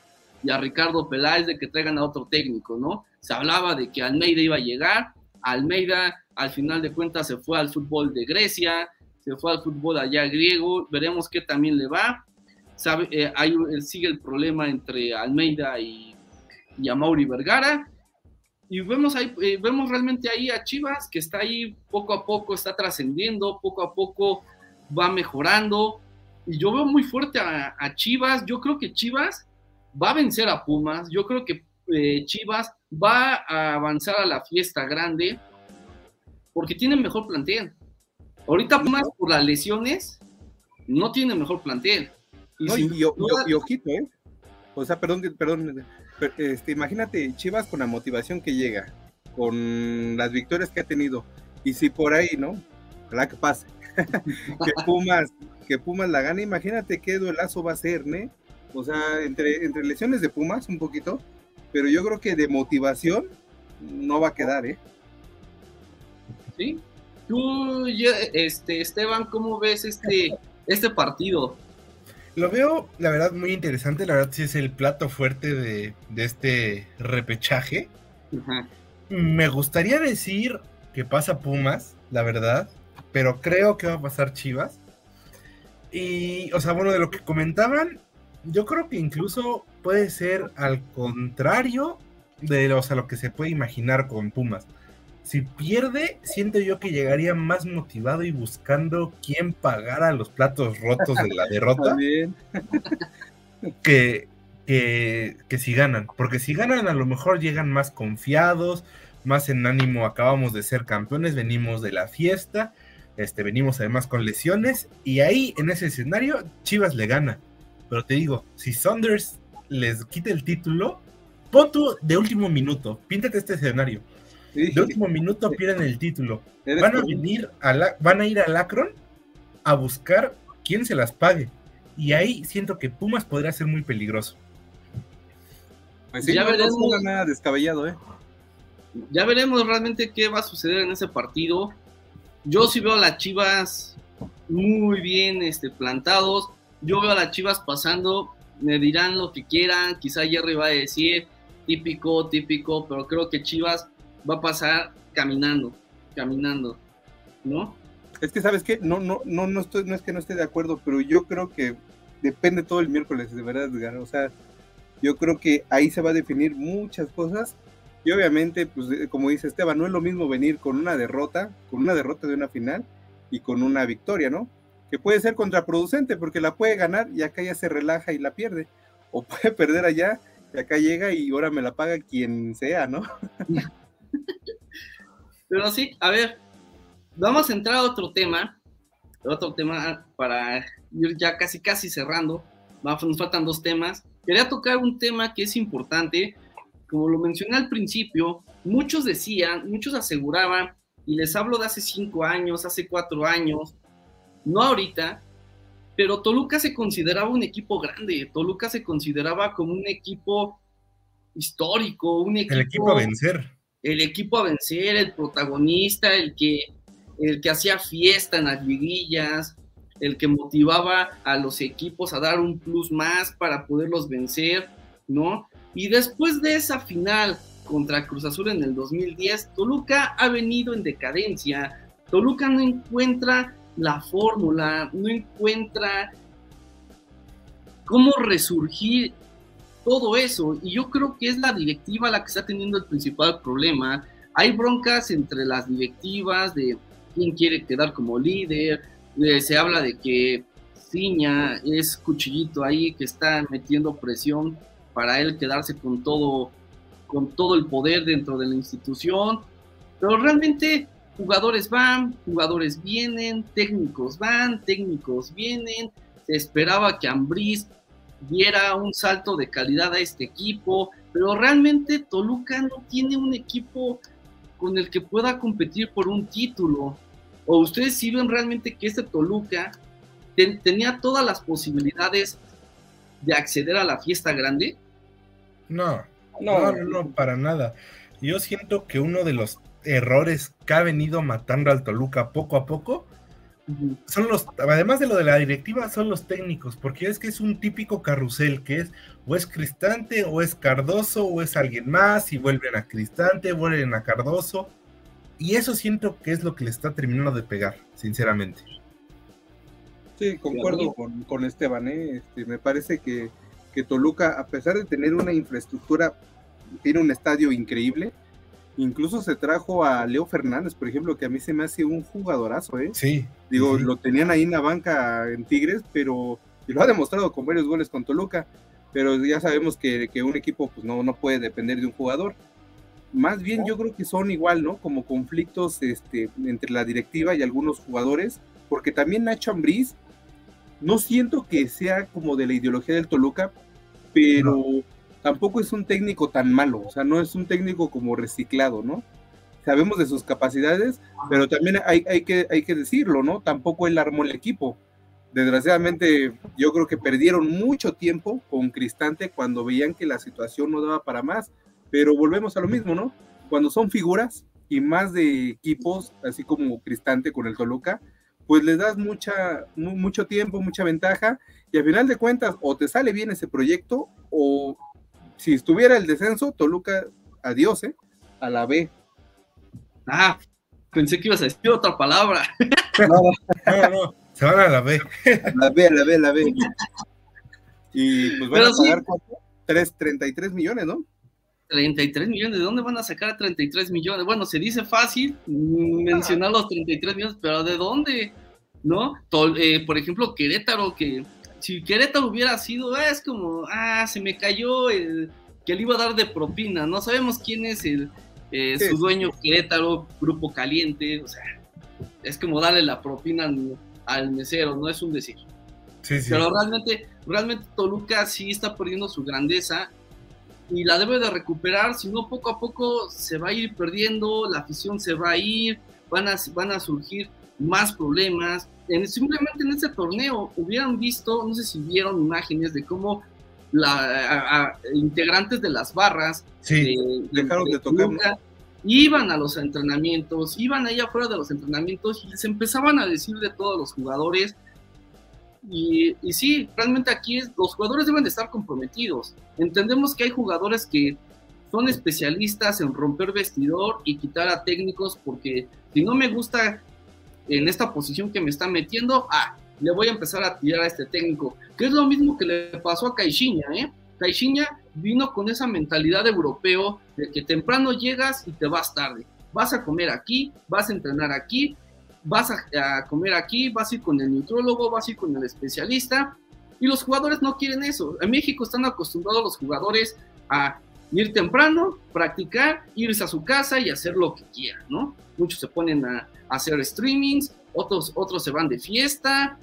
y a Ricardo Peláez de que traigan a otro técnico, ¿no? Se hablaba de que Almeida iba a llegar, Almeida al final de cuentas se fue al fútbol de Grecia, se fue al fútbol allá griego, veremos qué también le va. Eh, hay, sigue el problema entre Almeida y, y a Mauri Vergara. Y vemos, ahí, eh, vemos realmente ahí a Chivas que está ahí poco a poco, está trascendiendo, poco a poco va mejorando. Y yo veo muy fuerte a, Chivas. Yo creo que Chivas va a vencer a Pumas. Yo creo que eh, Chivas va a avanzar a la fiesta grande porque tiene mejor plantel. Ahorita Pumas por las lesiones no tiene mejor plantel. Y, ojito, ¿eh? O sea, perdón, perdón, este, imagínate Chivas con la motivación que llega, con las victorias que ha tenido, y si por ahí, ¿no? Ojalá que pase, que Pumas, que Pumas la gane, imagínate qué duelazo va a ser, ¿no? O sea, entre, entre lesiones de Pumas un poquito, pero yo creo que de motivación no va a quedar, ¿eh? Sí. Tú, este, Esteban, ¿cómo ves este, este partido? Lo veo, la verdad, muy interesante. La verdad, sí es el plato fuerte de, este repechaje. Me gustaría decir que pasa Pumas, la verdad, pero creo que va a pasar Chivas. Y, o sea, bueno, de lo que comentaban, yo creo que incluso puede ser al contrario de o sea, lo que se puede imaginar con Pumas. Si pierde, siento yo que llegaría más motivado y buscando quién pagara los platos rotos de la derrota. que, que, que si ganan. Porque si ganan, a lo mejor llegan más confiados, más en ánimo. Acabamos de ser campeones, venimos de la fiesta, este, venimos además con lesiones. Y ahí, en ese escenario, Chivas le gana. Pero te digo, si Saunders les quita el título, pon tú de último minuto, píntate este escenario de último minuto pierden el título. Van a venir a la, van a ir al Akron a buscar quién se las pague. Y ahí siento que Pumas podría ser muy peligroso. Pues ya veremos nada descabellado, ¿eh? Ya veremos realmente qué va a suceder en ese partido. Yo sí veo a las Chivas muy bien este, plantados. Yo veo a las Chivas pasando. Me dirán lo que quieran. Quizá Jerry va a decir típico, típico. Pero creo que Chivas va a pasar caminando, caminando, ¿no? Es que, ¿sabes qué? No, no, no, no, estoy, no es que no esté de acuerdo, pero yo creo que depende todo el miércoles, de verdad. O sea, yo creo que ahí se va a definir muchas cosas. Y obviamente, pues eh, como dice Esteban, no es lo mismo venir con una derrota, con una derrota de una final y con una victoria, ¿no? Que puede ser contraproducente porque la puede ganar y acá ya se relaja y la pierde. O puede perder allá y acá llega y ahora me la paga quien sea, ¿no? Pero sí, a ver, vamos a entrar a otro tema, otro tema para ir ya casi casi cerrando. Nos faltan dos temas. Quería tocar un tema que es importante. Como lo mencioné al principio, muchos decían, muchos aseguraban, y les hablo de hace cinco años, hace cuatro años, no ahorita, pero Toluca se consideraba un equipo grande. Toluca se consideraba como un equipo histórico, un equipo. El equipo a vencer el equipo a vencer, el protagonista, el que, el que hacía fiesta en las liguillas, el que motivaba a los equipos a dar un plus más para poderlos vencer, ¿no? Y después de esa final contra Cruz Azul en el 2010, Toluca ha venido en decadencia. Toluca no encuentra la fórmula, no encuentra cómo resurgir todo eso. Y yo creo que es la directiva la que está teniendo el principal problema. Hay broncas entre las directivas de quién quiere quedar como líder. Eh, se habla de que Ciña es cuchillito ahí que está metiendo presión para él quedarse con todo, con todo el poder dentro de la institución. Pero realmente jugadores van, jugadores vienen, técnicos van, técnicos vienen. Se esperaba que Ambriz diera un salto de calidad a este equipo, pero realmente Toluca no tiene un equipo con el que pueda competir por un título. ¿O ustedes sí ven realmente que este Toluca tenía todas las posibilidades de acceder a la fiesta grande? No, no, no, no, para nada. Yo siento que uno de los errores que ha venido matando al Toluca poco a poco son los, además de lo de la directiva, son los técnicos, porque es que es un típico carrusel que es o es Cristante, o es Cardoso, o es alguien más, y vuelven a Cristante, vuelven a Cardoso. Y eso siento que es lo que le está terminando de pegar, sinceramente. Sí, concuerdo con, Esteban. ¿eh? Este, me parece que, que Toluca, a pesar de tener una infraestructura, tiene un estadio increíble, Incluso se trajo a Leo Fernández, por ejemplo, que a mí se me hace un jugadorazo, ¿eh? Sí. Digo, lo tenían ahí en la banca en Tigres, pero y lo ha demostrado con varios goles con Toluca, pero ya sabemos que, un equipo pues no, no puede depender de un jugador. Más bien yo creo que son igual, ¿no? Como conflictos este, entre la directiva y algunos jugadores, porque también Nacho Ambriz, no siento que sea como de la ideología del Toluca, pero tampoco es un técnico tan malo, o sea, no es un técnico como reciclado, ¿no? Sabemos de sus capacidades, pero también hay, hay, que, hay que decirlo, ¿no? Tampoco él armó el equipo. Desgraciadamente, yo creo que perdieron mucho tiempo con Cristante cuando veían que la situación no daba para más, pero volvemos a lo mismo, ¿no? Cuando son figuras y más de equipos, así como Cristante con el Toluca, pues les das mucha, mucho tiempo, mucha ventaja, y al final de cuentas, o te sale bien ese proyecto, o si estuviera el descenso, Toluca, adiós, ¿eh? A la B. Ah, pensé que ibas a decir otra palabra. No, no, no, se van a la B. La B, la B, la B. Y pues van a pagar sí. 33 millones, ¿no? 33 millones, ¿de dónde van a sacar 33 millones? Bueno, se dice fácil mencionar los 33 millones, pero ¿de dónde? ¿No? Eh, por ejemplo, Querétaro, que si Querétaro hubiera sido, es como, ah, se me cayó el que le iba a dar de propina, no sabemos quién es el eh, su dueño Querétaro, Grupo Caliente, o sea, es como darle la propina al, mesero, no es un decir. Pero realmente, realmente Toluca sí está perdiendo su grandeza y la debe de recuperar, si no poco a poco se va a ir perdiendo, la afición se va a ir, van a, van a surgir más problemas, simplemente en ese torneo hubieran visto, no sé si vieron imágenes de cómo la, integrantes de las barras dejaron de, tocar. iban a los entrenamientos, iban ahí afuera de los entrenamientos y les empezaban a decir de todos los jugadores. Y, y sí, realmente aquí es, los jugadores deben de estar comprometidos. Entendemos que hay jugadores que son especialistas en romper vestidor y quitar a técnicos porque si no me gusta en esta posición que me está metiendo, ah, le voy a empezar a tirar a este técnico, que es lo mismo que le pasó a Caixinha, ¿eh? Caixinha vino con esa mentalidad europeo de que temprano llegas y te vas tarde. Vas a comer aquí, vas a entrenar aquí, vas a, comer aquí, vas a ir con el neutrólogo, vas a ir con el especialista. Y los jugadores no quieren eso. En México están acostumbrados los jugadores a ir temprano, practicar, irse a su casa y hacer lo que quieran, ¿no? Muchos se ponen a, hacer streamings, otros, otros se van de fiesta.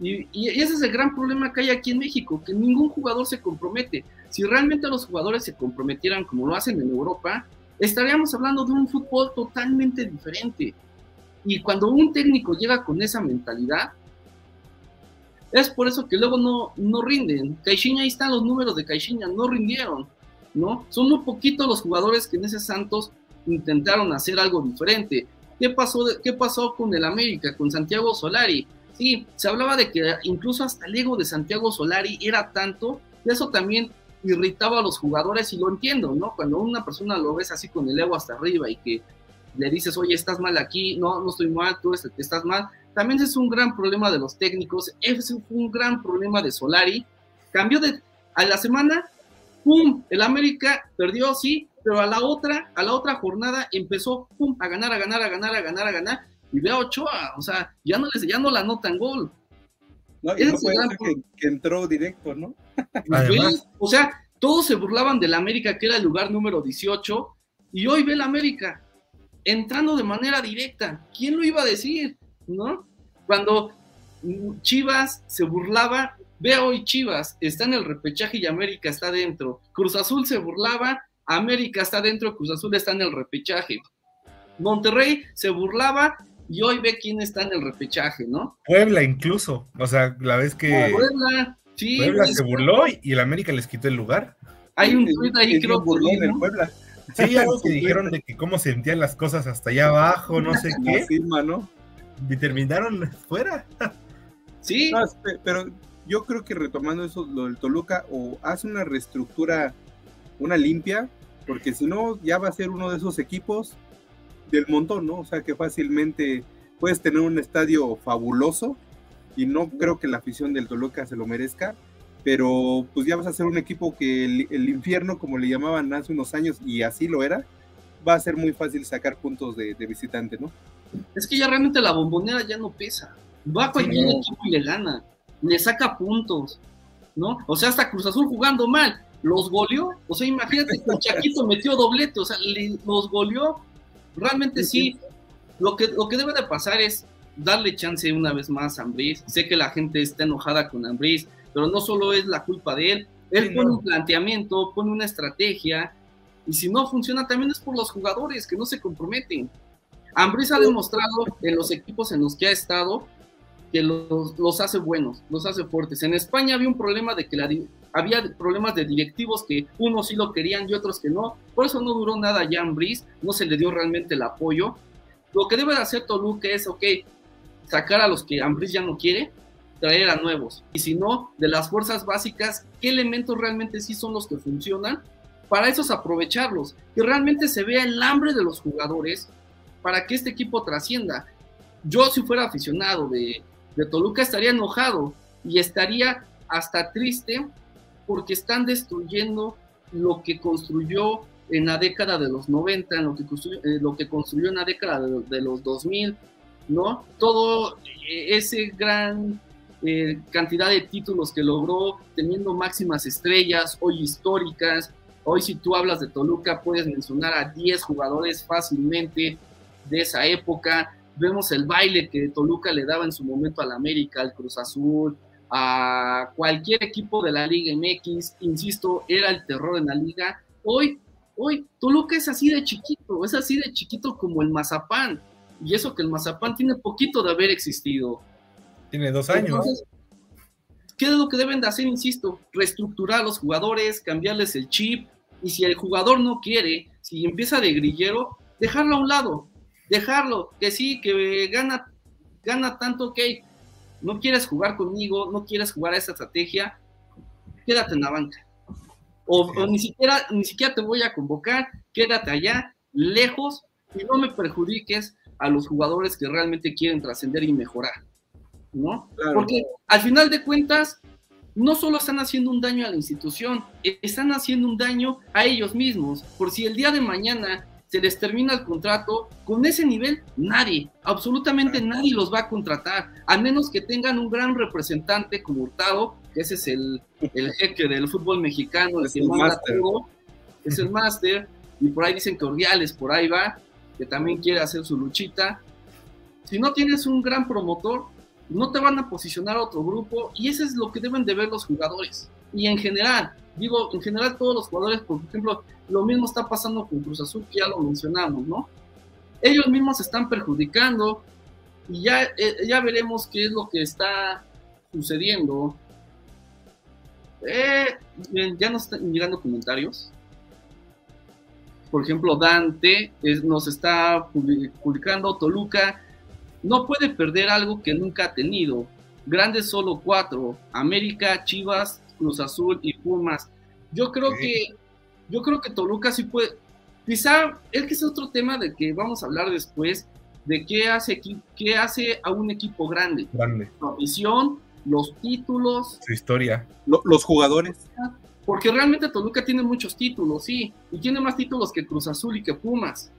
Y, ese es el gran problema que hay aquí en México, que ningún jugador se compromete. Si realmente los jugadores se comprometieran como lo hacen en Europa, estaríamos hablando de un fútbol totalmente diferente. Y cuando un técnico llega con esa mentalidad, es por eso que luego no, no rinden. Caixinha, ahí están los números de Caixinha, no rindieron, ¿no? Son muy poquitos los jugadores que en ese Santos intentaron hacer algo diferente. ¿Qué pasó, ¿Qué pasó con el América, con Santiago Solari? Sí, se hablaba de que incluso hasta el ego de Santiago Solari era tanto, y eso también irritaba a los jugadores y lo entiendo, ¿no? Cuando una persona lo ves así con el ego hasta arriba y que le dices, oye, estás mal aquí, no, no estoy mal, tú que estás mal, también es un gran problema de los técnicos, ese fue un gran problema de Solari, cambió de, a la semana, ¡pum!, el América perdió, sí, pero a la otra, a la otra jornada empezó pum, a ganar, a ganar, a ganar, a ganar, a ganar, y ve a Ochoa, o sea, ya no, les, ya no la anotan gol. No, y no puede ser que, entró directo, ¿no? o sea, todos se burlaban del América, que era el lugar número 18, y hoy ve el América entrando de manera directa. ¿Quién lo iba a decir? ¿No? Cuando Chivas se burlaba Ve hoy Chivas, está en el repechaje y América está dentro. Cruz Azul se burlaba, América está dentro, Cruz Azul está en el repechaje. Monterrey se burlaba y hoy ve quién está en el repechaje, ¿no? Puebla incluso, o sea, la vez que Puebla, sí, Puebla se burló y el América les quitó el lugar. hay un tweet ahí creo el Puebla. Sí, algo que dijeron de que cómo sentían las cosas hasta allá abajo, no sé La qué, firma, ¿no? y terminaron fuera. sí, No, espe- pero yo creo que retomando eso, lo del Toluca, o hace una reestructura, una limpia, porque si no, ya va a ser uno de esos equipos del montón, ¿no? O sea, que fácilmente puedes tener un estadio fabuloso y no creo que la afición del Toluca se lo merezca, pero pues ya vas a ser un equipo que el, el infierno, como le llamaban hace unos años, y así lo era, va a ser muy fácil sacar puntos de, de visitante, ¿no? es que ya realmente la bombonera ya no pesa. Va a cualquier no. equipo y le gana, le saca puntos, ¿no? O sea, hasta Cruz Azul jugando mal, los goleó, o sea, imagínate que el Chaquito metió doblete, o sea, le- los goleó. Realmente sí, lo que, lo que debe de pasar es darle chance una vez más a Ambriz. Sé que la gente está enojada con Ambriz, pero no solo es la culpa de él. Él Sí, pone no. un planteamiento, pone una estrategia, y si no funciona también es por los jugadores que no se comprometen. Ambriz ha demostrado en los equipos en los que ha estado que los, los hace buenos, los hace fuertes. En España había un problema de que la había problemas de directivos que unos sí lo querían y otros que no. Por eso no duró nada ya Ambriz, no se le dio realmente el apoyo. Lo que debe de hacer Toluca es, ok, sacar a los que Ambriz ya no quiere, traer a nuevos. Y si no, de las fuerzas básicas, ¿qué elementos realmente sí son los que funcionan? Para esos aprovecharlos, que realmente se vea el hambre de los jugadores para que este equipo trascienda. Yo si fuera aficionado de, de Toluca estaría enojado y estaría hasta triste porque están destruyendo lo que construyó en la década de los 90, en lo que construyó, eh, lo que construyó en la década de, de los 2000, ¿no? Todo eh, ese gran eh, cantidad de títulos que logró teniendo máximas estrellas, hoy históricas. Hoy si tú hablas de Toluca puedes mencionar a 10 jugadores fácilmente de esa época. Vemos el baile que Toluca le daba en su momento al América, al Cruz Azul, a cualquier equipo de la Liga MX. Insisto, era el terror en la liga. Hoy, hoy Toluca es así de chiquito, es así de chiquito como el Mazapán. Y eso que el Mazapán tiene poquito de haber existido. Tiene dos años. Entonces, ¿qué es lo que deben de hacer? Insisto, reestructurar a los jugadores, cambiarles el chip. Y si el jugador no quiere, si empieza de grillero, dejarlo a un lado. Dejarlo, que sí, que gana, gana tanto, ok. No quieres jugar conmigo, no quieres jugar a esa estrategia, quédate en la banca. O, o ni, siquiera, ni siquiera te voy a convocar, quédate allá, lejos, y no me perjudiques a los jugadores que realmente quieren trascender y mejorar. ¿no? Claro. Porque al final de cuentas, no solo están haciendo un daño a la institución, están haciendo un daño a ellos mismos. Por si el día de mañana se les termina el contrato, con ese nivel nadie, absolutamente nadie los va a contratar, a menos que tengan un gran representante como Hurtado, que ese es el, el jeque del fútbol mexicano, el Es que el manda todo, es el máster, y por ahí dicen que Ordiales por ahí va, que también quiere hacer su luchita. Si no tienes un gran promotor, no te van a posicionar a otro grupo y eso es lo que deben de ver los jugadores. Y en general, digo, en general todos los jugadores, por ejemplo, lo mismo está pasando con Cruz Azul, que ya lo mencionamos, ¿no? Ellos mismos se están perjudicando y ya, eh, ya veremos qué es lo que está sucediendo. Eh, ya nos están llegando comentarios. Por ejemplo, Dante nos está publi- publicando Toluca no puede perder algo que nunca ha tenido. Grandes solo cuatro: América, Chivas, Cruz Azul y Pumas. Yo creo que yo creo que Toluca sí puede. Quizá es que es otro tema de que vamos a hablar después de qué hace qué hace a un equipo grande. Grande. Su afición, los títulos, Su historia. Lo- los jugadores. porque realmente Toluca tiene muchos títulos, sí, y tiene más títulos que Cruz Azul y que Pumas,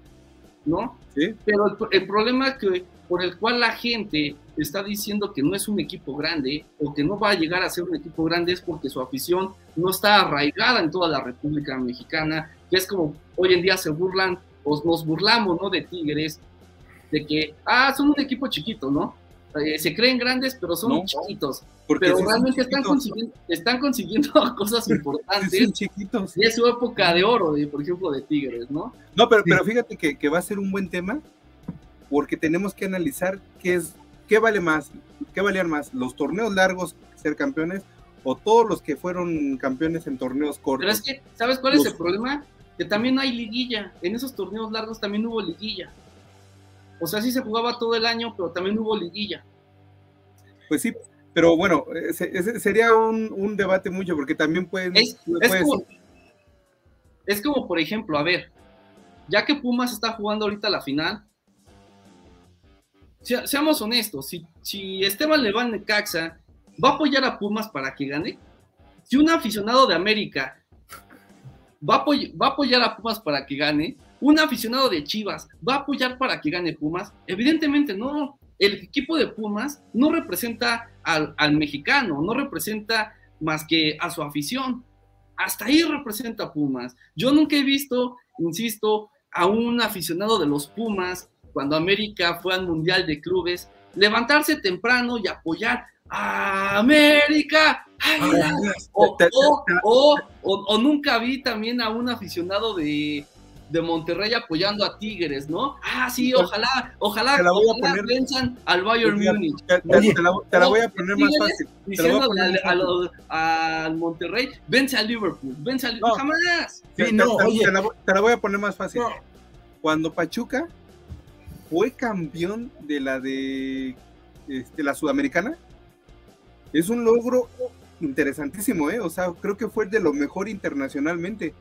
¿no? Sí. Pero el, el problema que por el cual la gente está diciendo que no es un equipo grande o que no va a llegar a ser un equipo grande es porque su afición no está arraigada en toda la República Mexicana, que es como hoy en día se burlan o nos burlamos, ¿no? De Tigres, de que, ah, son un equipo chiquito, ¿no? eh, se creen grandes, pero son No, chiquitos. Porque Pero realmente están chiquitos, consiguiendo, están consiguiendo cosas importantes. son chiquitos. Y es su época de oro, de, por ejemplo, de Tigres, ¿no? No, pero, Sí. pero fíjate que, que va a ser un buen tema porque tenemos que analizar qué es, qué vale más, qué valían más, los torneos largos ser campeones o todos los que fueron campeones en torneos cortos. Pero es que, ¿sabes cuál es el problema? Que también hay liguilla. En esos torneos largos también hubo liguilla. O sea, sí se jugaba todo el año, pero también hubo liguilla. Pues sí, pero bueno, sería un, un debate mucho porque también pueden... Es, como, es como, por ejemplo, a ver, ya que Pumas está jugando ahorita la final, sea- seamos honestos, si, Esteban de Caxa va a apoyar a Pumas para que gane, si un aficionado de América va va a apoyar a Pumas para que gane, un aficionado de Chivas va a apoyar para que gane Pumas, evidentemente no. El equipo de Pumas no representa al, al mexicano, no representa más que a su afición. Hasta ahí representa a Pumas. Yo nunca he visto, insisto, a un aficionado de los Pumas cuando América fue al Mundial de Clubes levantarse temprano y apoyar a América. O, o- o- nunca vi también a un aficionado de, de Monterrey apoyando a Tigres, ¿no? Ah, sí, ojalá, ojalá, Te la voy a ojalá poner- venzan al Bayern Múnich. Te, te- Oye, te la, te la voy a poner más fácil. A Diciéndole al, a Monterrey, vence al Liverpool, vence al No. jamás. Te- Sí, te- no, te- oye. te la, voy- te la voy a poner más fácil. No. Cuando Pachuca fue campeón de la de este, la Sudamericana, es un logro interesantísimo, ¿eh? O sea, creo que fue de lo mejor internacionalmente.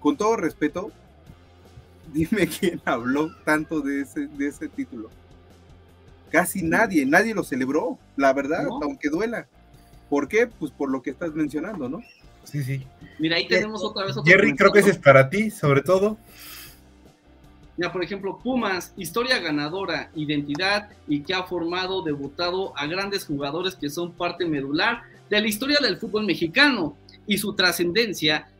Con todo respeto, dime quién habló tanto de ese, de ese título. Casi nadie, nadie lo celebró, la verdad, ¿No? aunque duela. ¿Por qué? Pues por lo que estás mencionando, ¿no? Sí, sí. Mira, ahí tenemos otra vez otro Jerry, creo que ese es para ti, sobre todo. Mira, por ejemplo, Pumas, historia ganadora, identidad y que ha formado, debutado a grandes jugadores que son parte medular de la historia del fútbol mexicano y su trascendencia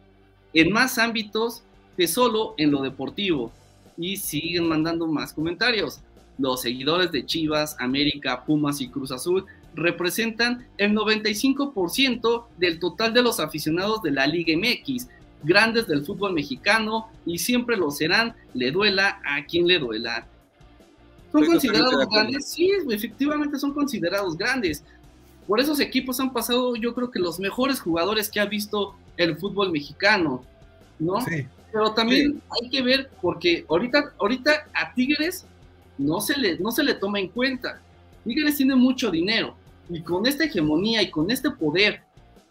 en más ámbitos que solo en lo deportivo. Y siguen mandando más comentarios. Los seguidores de Chivas, América, Pumas y Cruz Azul representan el 95% del total de los aficionados de la Liga MX, grandes del fútbol mexicano y siempre lo serán, le duela a quien le duela. ¿Son Estoy considerados grandes? Sí, efectivamente son considerados grandes. Por esos equipos han pasado, yo creo que los mejores jugadores que ha visto el fútbol mexicano, ¿no? Sí. Pero también hay que ver, porque ahorita, ahorita a Tigres no se, le, no se le toma en cuenta. Tigres tiene mucho dinero y con esta hegemonía y con este poder,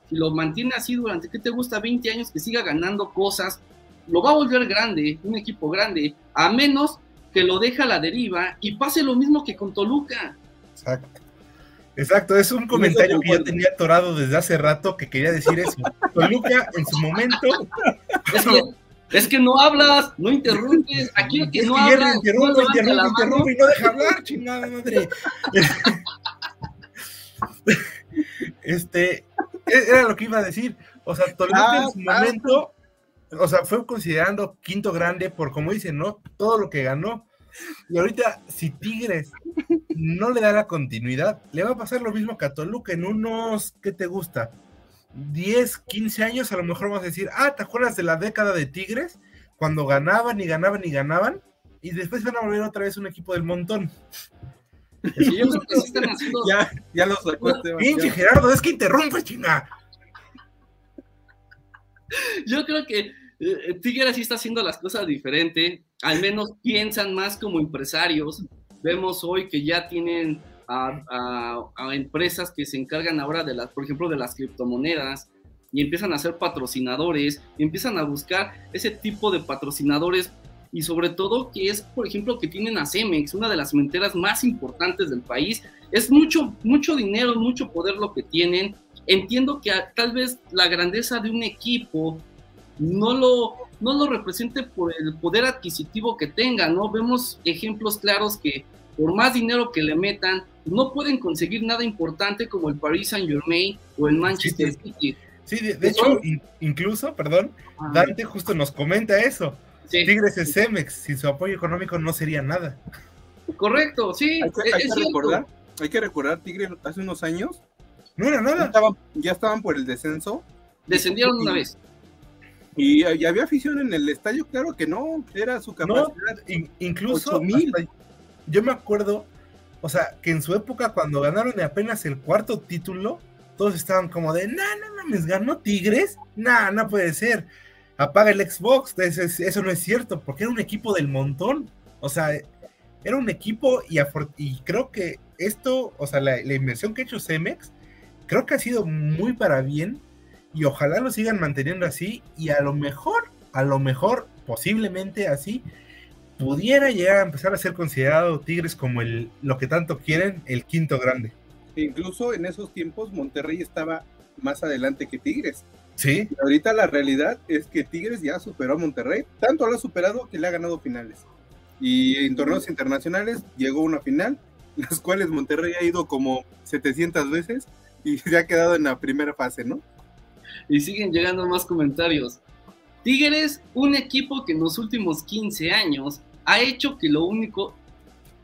si lo mantiene así durante, ¿qué te gusta? 20 años que siga ganando cosas, lo va a volver grande, un equipo grande, a menos que lo deje a la deriva y pase lo mismo que con Toluca. Exacto. Exacto, es un comentario que yo tenía atorado desde hace rato que quería decir eso. Toluca en su momento. Es que, es que no hablas, no interrumpes, aquí el que Es no que habla, interrumpe, no interrumpe, interrumpe y no deja hablar, chingada madre. Este, era lo que iba a decir. O sea, Toluca Ah, en su ah. momento, o sea, fue considerando quinto grande por, como dicen, ¿no? Todo lo que ganó. Y ahorita, si Tigres no le da la continuidad, le va a pasar lo mismo que a Toluca en unos, ¿qué te gusta? 10, 15 años, a lo mejor vas a decir, ah, ¿te acuerdas de la década de Tigres? Cuando ganaban y ganaban y ganaban, y después van a volver otra vez un equipo del montón. Sí, yo creo que sí están haciendo Ya, ya lo sacó Esteban, Pinche ya. Gerardo, es que interrumpes, chinga. Yo creo que eh, Tigres sí está haciendo las cosas diferente, al menos piensan más como empresarios. Vemos hoy que ya tienen a, a- a empresas que se encargan ahora de las, por ejemplo, de las criptomonedas y empiezan a ser patrocinadores, empiezan a buscar ese tipo de patrocinadores y sobre todo que es, por ejemplo, que tienen a Cemex, una de las cementeras más importantes del país. Es mucho, mucho dinero, mucho poder lo que tienen. Entiendo que a- tal vez la grandeza de un equipo no lo, no lo represente por el poder adquisitivo que tenga, ¿no? Vemos ejemplos claros que por más dinero que le metan, no pueden conseguir nada importante como el Paris Saint Germain o el Manchester City. Sí, de, de hecho, in- incluso, perdón, Dante justo nos comenta eso. Sí, Tigres es Cemex, sin su apoyo económico no sería nada. correcto, sí, Hay que, es- hay es que cierto. recordar, hay que recordar, Tigre hace unos años No era ya nada. estaban, ya estaban por el descenso Descendieron una vez. y, y había afición en el estadio, claro que no, era su No, capacidad. in- incluso 8,000. hasta- yo me acuerdo, o sea, que en su época cuando ganaron apenas el cuarto título, todos estaban como de, no, no mames, ganó Tigres, nah, no puede ser. Apaga el Xbox, eso, es- eso no es cierto, porque era un equipo del montón. O sea, era un equipo y, creo que esto, o sea, la, inversión que ha hecho Cemex, creo que ha sido muy para bien y ojalá lo sigan manteniendo así y a lo mejor, a lo mejor, posiblemente así, pudiera llegar a empezar a ser considerado Tigres como lo que tanto quieren, el quinto grande. Incluso en esos tiempos Monterrey estaba más adelante que Tigres. Sí, Y ahorita la realidad es que Tigres ya superó a Monterrey, tanto lo ha superado que le ha ganado finales. Y en torneos internacionales llegó a una final, las cuales Monterrey ha ido como 700 veces y se ha quedado en la primera fase, ¿no? Y siguen llegando más comentarios. Tigres, un equipo que en los últimos 15 años ha hecho que lo único,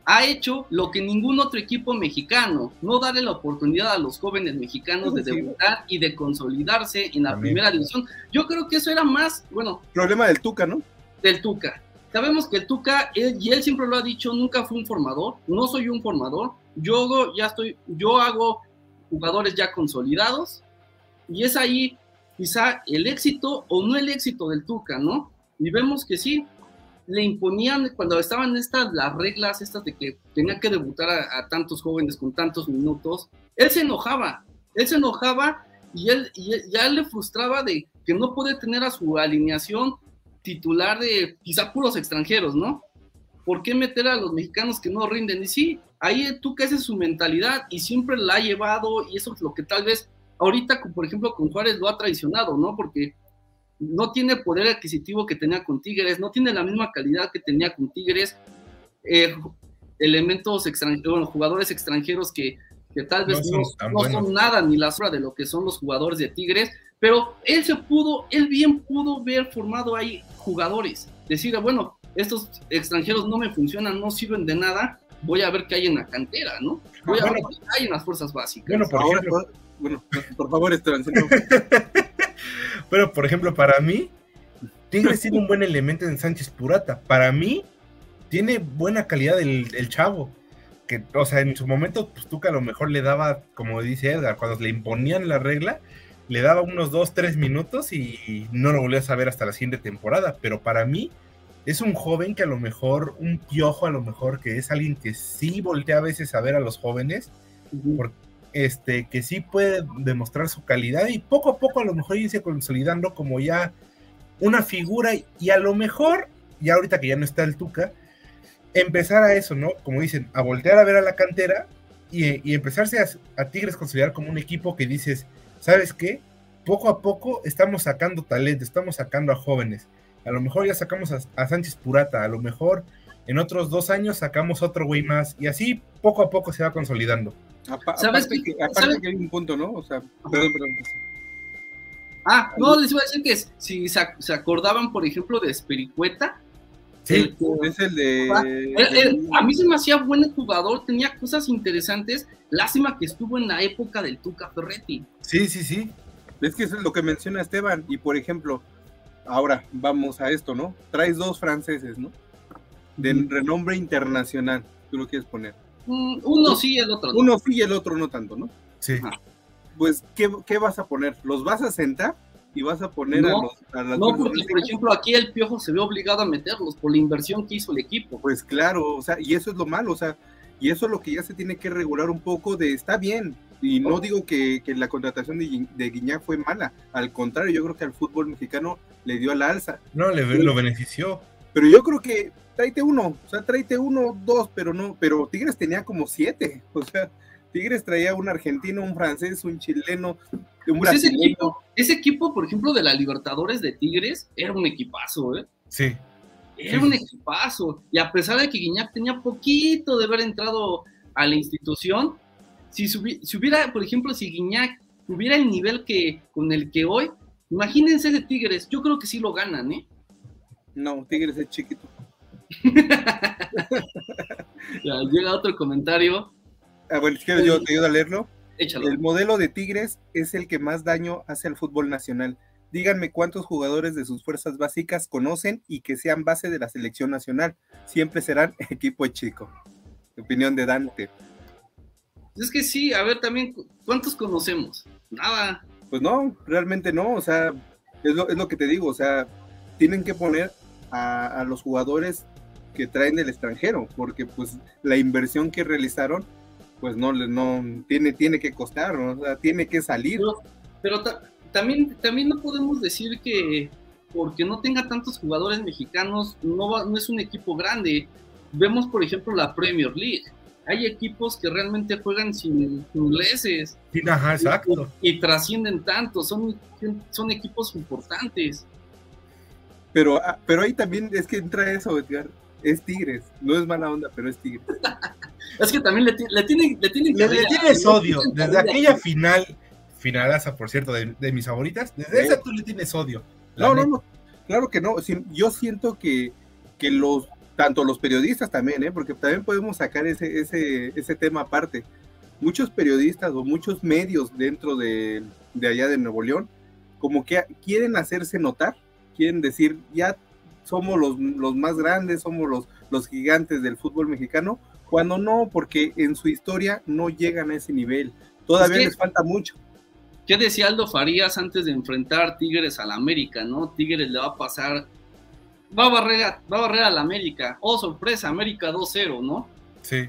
ha hecho lo que ningún otro equipo mexicano, no darle la oportunidad a los jóvenes mexicanos de Sí. debutar y de consolidarse en la También. primera división. Yo creo que eso era más, bueno, Problema del Tuca, ¿no? del Tuca. Sabemos que el Tuca, él, y él siempre lo ha dicho, nunca fue un formador, no soy un formador, yo ya estoy, yo hago jugadores ya consolidados, y es ahí quizá el éxito o no el éxito del Tuca, ¿no? Y vemos que sí, le imponían cuando estaban estas las reglas, estas de que tenía que debutar a, tantos jóvenes con tantos minutos, él se enojaba, él se enojaba y él, ya le frustraba de que no puede tener a su alineación titular de quizá puros extranjeros, ¿no? ¿Por qué meter a los mexicanos que no rinden? Y sí, ahí tú que haces su mentalidad y siempre la ha llevado y eso es lo que tal vez ahorita, por ejemplo, con Juárez lo ha traicionado, ¿no? Porque no tiene poder adquisitivo que tenía con Tigres, no tiene la misma calidad que tenía con Tigres, eh, elementos extranjeros, bueno, jugadores extranjeros que, que tal vez No son no nada ni la sombra de lo que son los jugadores de Tigres, pero él se pudo, él bien pudo ver formado ahí jugadores, decir, bueno, estos extranjeros no me funcionan, no sirven de nada, voy a ver qué hay en la cantera, ¿no? Voy a ver qué hay en las fuerzas básicas. Bueno, por Ahora, ejemplo, bueno, por favor, Esteban, no- pero por ejemplo, para mí, Tigres tiene un buen elemento en Sánchez Purata. Para mí, tiene buena calidad el, el chavo. Que, o sea, en su momento, pues Tuca a lo mejor le daba, como dice Edgar, cuando le imponían la regla, le daba unos 2, 3 minutos y no lo volvías a ver hasta la siguiente temporada. Pero para mí, es un joven que a lo mejor, un piojo a lo mejor, que es alguien que sí voltea a veces a ver a los jóvenes Ujú. por- este, que sí puede demostrar su calidad y poco a poco a lo mejor irse consolidando como ya una figura y a lo mejor, ya ahorita que ya no está el Tuca, empezar a eso, ¿no? Como dicen, a voltear a ver a la cantera y, y empezarse a, a Tigres considerar como un equipo que dices, ¿sabes qué? Poco a poco estamos sacando talento, estamos sacando a jóvenes. A lo mejor ya sacamos a, a Sánchez Purata, a lo mejor en otros dos años sacamos otro güey más y así poco a poco se va consolidando. Apa- ¿Sabes aparte, que, aparte ¿Sabes? que hay un punto, ¿no? O sea, perdón, perdón. Ah, no, les iba a decir que si se, ac- se acordaban, por ejemplo, de Espericueta, Sí, el que- Es el de... A mí se me hacía buen jugador, tenía cosas interesantes. Lástima que estuvo en la época del Tuca Ferretti. sí, sí, sí. Es que eso es lo que menciona Esteban. Y por ejemplo, ahora vamos a esto, ¿no? Traes dos franceses, ¿no? De renombre internacional, tú lo quieres poner. Mm, Uno sí, el otro no. Uno sí y el otro no tanto, ¿no? Sí. Ajá. Pues, ¿qué, qué vas a poner? ¿Los vas a sentar y vas a poner No, a los... A las No, porque por ejemplo aquí el Piojo se ve obligado a meterlos por la inversión que hizo el equipo. Pues claro, o sea, y eso es lo malo, o sea, y eso es lo que ya se tiene que regular un poco de, está bien, y no digo que, que la contratación de, de Guiñac fue mala, al contrario, yo creo que al fútbol mexicano le dio a la alza, No, le, lo benefició. Pero yo creo que tráete uno, o sea, tráete uno, dos, pero no, pero Tigres tenía como siete, o sea, Tigres traía un argentino, un francés, un chileno, un Pues ese equipo, ese equipo, por ejemplo, de la Libertadores de Tigres, era un equipazo, ¿eh? Sí. Era un equipazo. Y a pesar de que Guiñac tenía poquito de haber entrado a la institución, si hubiera, por ejemplo, si Guiñac tuviera el nivel que con el que hoy, imagínense de Tigres, yo creo que sí lo ganan, ¿eh? No, Tigres es chiquito. Ya, llega otro comentario. Ah, bueno, si quieres yo te ayudo a leerlo. Échalo. El modelo de Tigres es el que más daño hace al fútbol nacional. Díganme cuántos jugadores de sus fuerzas básicas conocen y que sean base de la selección nacional. Siempre serán equipo chico. Opinión de Dante. Es que sí, a ver también, ¿cuántos conocemos? Nada. Pues no, realmente no. O sea, es lo, es lo que te digo. O sea, tienen que poner a, a los jugadores que traen del extranjero, porque pues la inversión que realizaron, pues no, no tiene, tiene que costar, ¿no? o sea, tiene que salir. Pero, pero ta- también, también no podemos decir que porque no tenga tantos jugadores mexicanos, no, va- no es un equipo grande. Vemos, por ejemplo, la Premier League. Hay equipos que realmente juegan sin ingleses Sí, ajá, exacto. y, y trascienden tanto, son, son equipos importantes. Pero, ah, pero ahí también es que entra eso, Edgar. Es Tigres, no es mala onda, pero es Tigres. Es que también le, le tienen, le tienen Le, le tienes odio. Desde aquella final, finalaza, por cierto, de, de mis favoritas, desde esa tú le tienes odio. No, no, neta. no, claro que no. Yo siento que, que los, tanto los periodistas también, ¿eh? porque también podemos sacar ese, ese, ese tema aparte. Muchos periodistas o muchos medios dentro de, de allá de Nuevo León, como que quieren hacerse notar, quieren decir, ya somos los, los más grandes, somos los, los gigantes del fútbol mexicano, cuando no, porque en su historia no llegan a ese nivel. Todavía Es que- les falta mucho. ¿Qué decía Aldo Farías antes de enfrentar Tigres al América, no? Tigres le va a pasar, va a barrer, a- va a barrer al América. Oh, sorpresa, América 2-0, ¿no? Sí.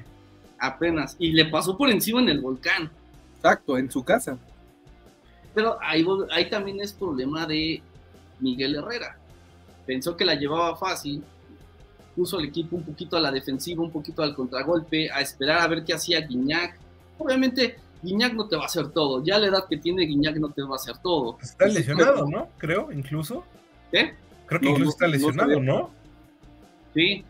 Apenas. Y le pasó por encima en el volcán. Exacto, en su casa. Pero ahí, ahí también es problema de Miguel Herrera. Pensó que la llevaba fácil, puso el equipo un poquito a la defensiva, un poquito al contragolpe, a esperar a ver qué hacía Guiñac. Obviamente, Guiñac no te va a hacer todo. Ya la edad que tiene Guiñac no te va a hacer todo. Está lesionado, ¿no? Creo, incluso. ¿Qué? Creo que No, incluso no, está no lesionado, sabía. ¿no? Sí,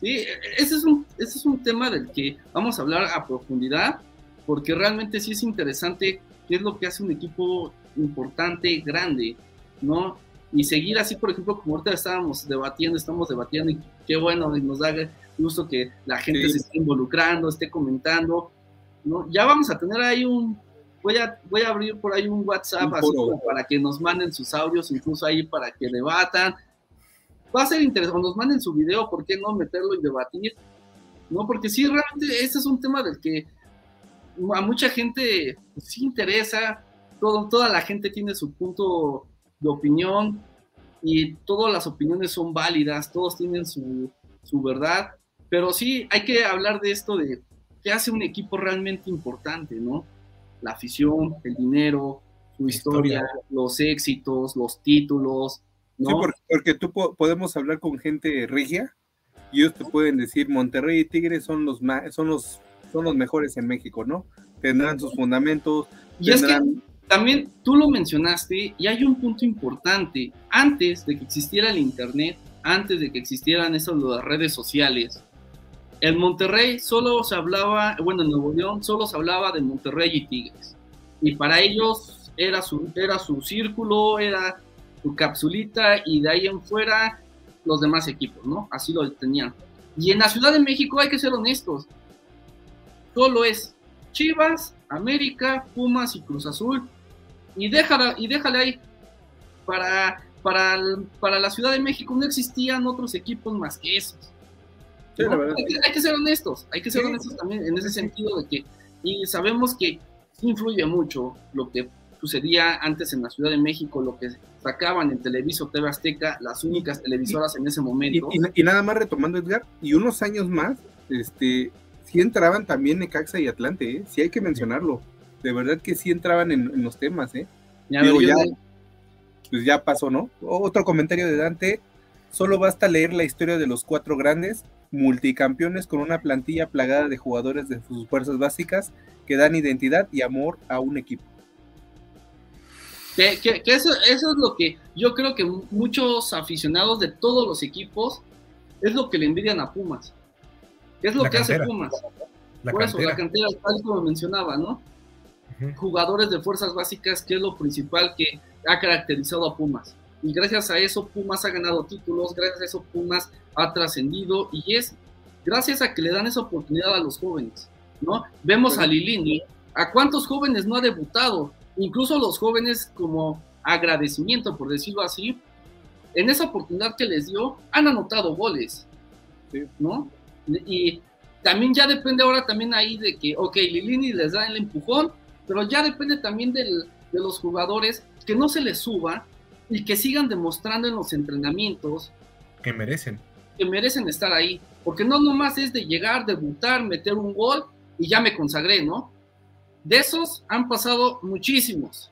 sí, ese es, un, ese es un tema del que vamos a hablar a profundidad, porque realmente sí es interesante qué es lo que hace un equipo importante, grande, ¿no? Y seguir así, por ejemplo, como ahorita estábamos debatiendo, estamos debatiendo, y qué bueno, y nos da gusto que la gente Sí. se esté involucrando, esté comentando, ¿no? Ya vamos a tener ahí un, voy a, voy a abrir por ahí un WhatsApp, Un así como para que nos manden sus audios, incluso ahí para que debatan, va a ser interesante, nos manden su video, ¿por qué no meterlo y debatir? ¿No? Porque sí, realmente ese es un tema del que a mucha gente pues, sí interesa, todo, toda la gente tiene su punto de opinión y todas las opiniones son válidas, todos tienen su, su verdad, pero sí hay que hablar de esto de qué hace un equipo realmente importante, ¿no? La afición, el dinero, su historia, los éxitos, los títulos, ¿no? Sí, porque, porque tú po- podemos hablar con gente regia y ellos te pueden decir Monterrey y Tigres son los son los son los mejores en México, ¿no? Tendrán sus fundamentos, y es que tendrán también tú lo mencionaste y hay un punto importante. Antes de que existiera el Internet, antes de que existieran esas redes sociales, en Monterrey solo se hablaba, bueno, en Nuevo León solo se hablaba de Monterrey y Tigres. Y para ellos era su, era su círculo, era su capsulita y de ahí en fuera los demás equipos, ¿no? Así lo tenían. Y en la Ciudad de México hay que ser honestos. Solo es Chivas, América, Pumas y Cruz Azul. Y déjala, y déjale ahí. Para, para, el- para la Ciudad de México no existían otros equipos más que esos. Sí. Hay, que, hay que ser honestos, hay que ser Sí. honestos también en ese sentido de que, y sabemos que influye mucho lo que sucedía antes en la Ciudad de México, lo que sacaban en Televisa o TV Azteca, las únicas televisoras en ese y, momento. y- y nada más retomando Edgar, y unos años más, este sí entraban también Necaxa y Atlante, ¿eh? sí hay que mencionarlo. De verdad que sí entraban en, en los temas, ¿eh? Ya, digo, ya- Pues ya pasó, ¿no? Otro comentario de Dante, solo basta leer la historia de los cuatro grandes, multicampeones con una plantilla plagada de jugadores de sus fuerzas básicas que dan identidad y amor a un equipo. Que, que- que eso, eso es lo que yo creo que muchos aficionados de todos los equipos es lo que le envidian a Pumas. ¿Qué es lo La que hace. Pumas? La Por eso, la cantera. tal como mencionaba, ¿no? Jugadores de fuerzas básicas, que es lo principal que ha caracterizado a Pumas. Y gracias a eso Pumas ha ganado títulos, gracias a eso Pumas ha trascendido y es gracias a que le dan esa oportunidad a los jóvenes. ¿no? Vemos a Lilini, ¿a cuántos jóvenes no ha debutado? Incluso los jóvenes como agradecimiento, por decirlo así, en esa oportunidad que les dio, han anotado goles, ¿no? Y también ya depende ahora también ahí de que, ok, Lilini les da el empujón, pero ya depende también del, de los jugadores que no se les suba y que sigan demostrando en los entrenamientos que merecen. Que merecen estar ahí. Porque no nomás es de llegar, debutar, meter un gol y ya me consagré, ¿no? De esos han pasado muchísimos.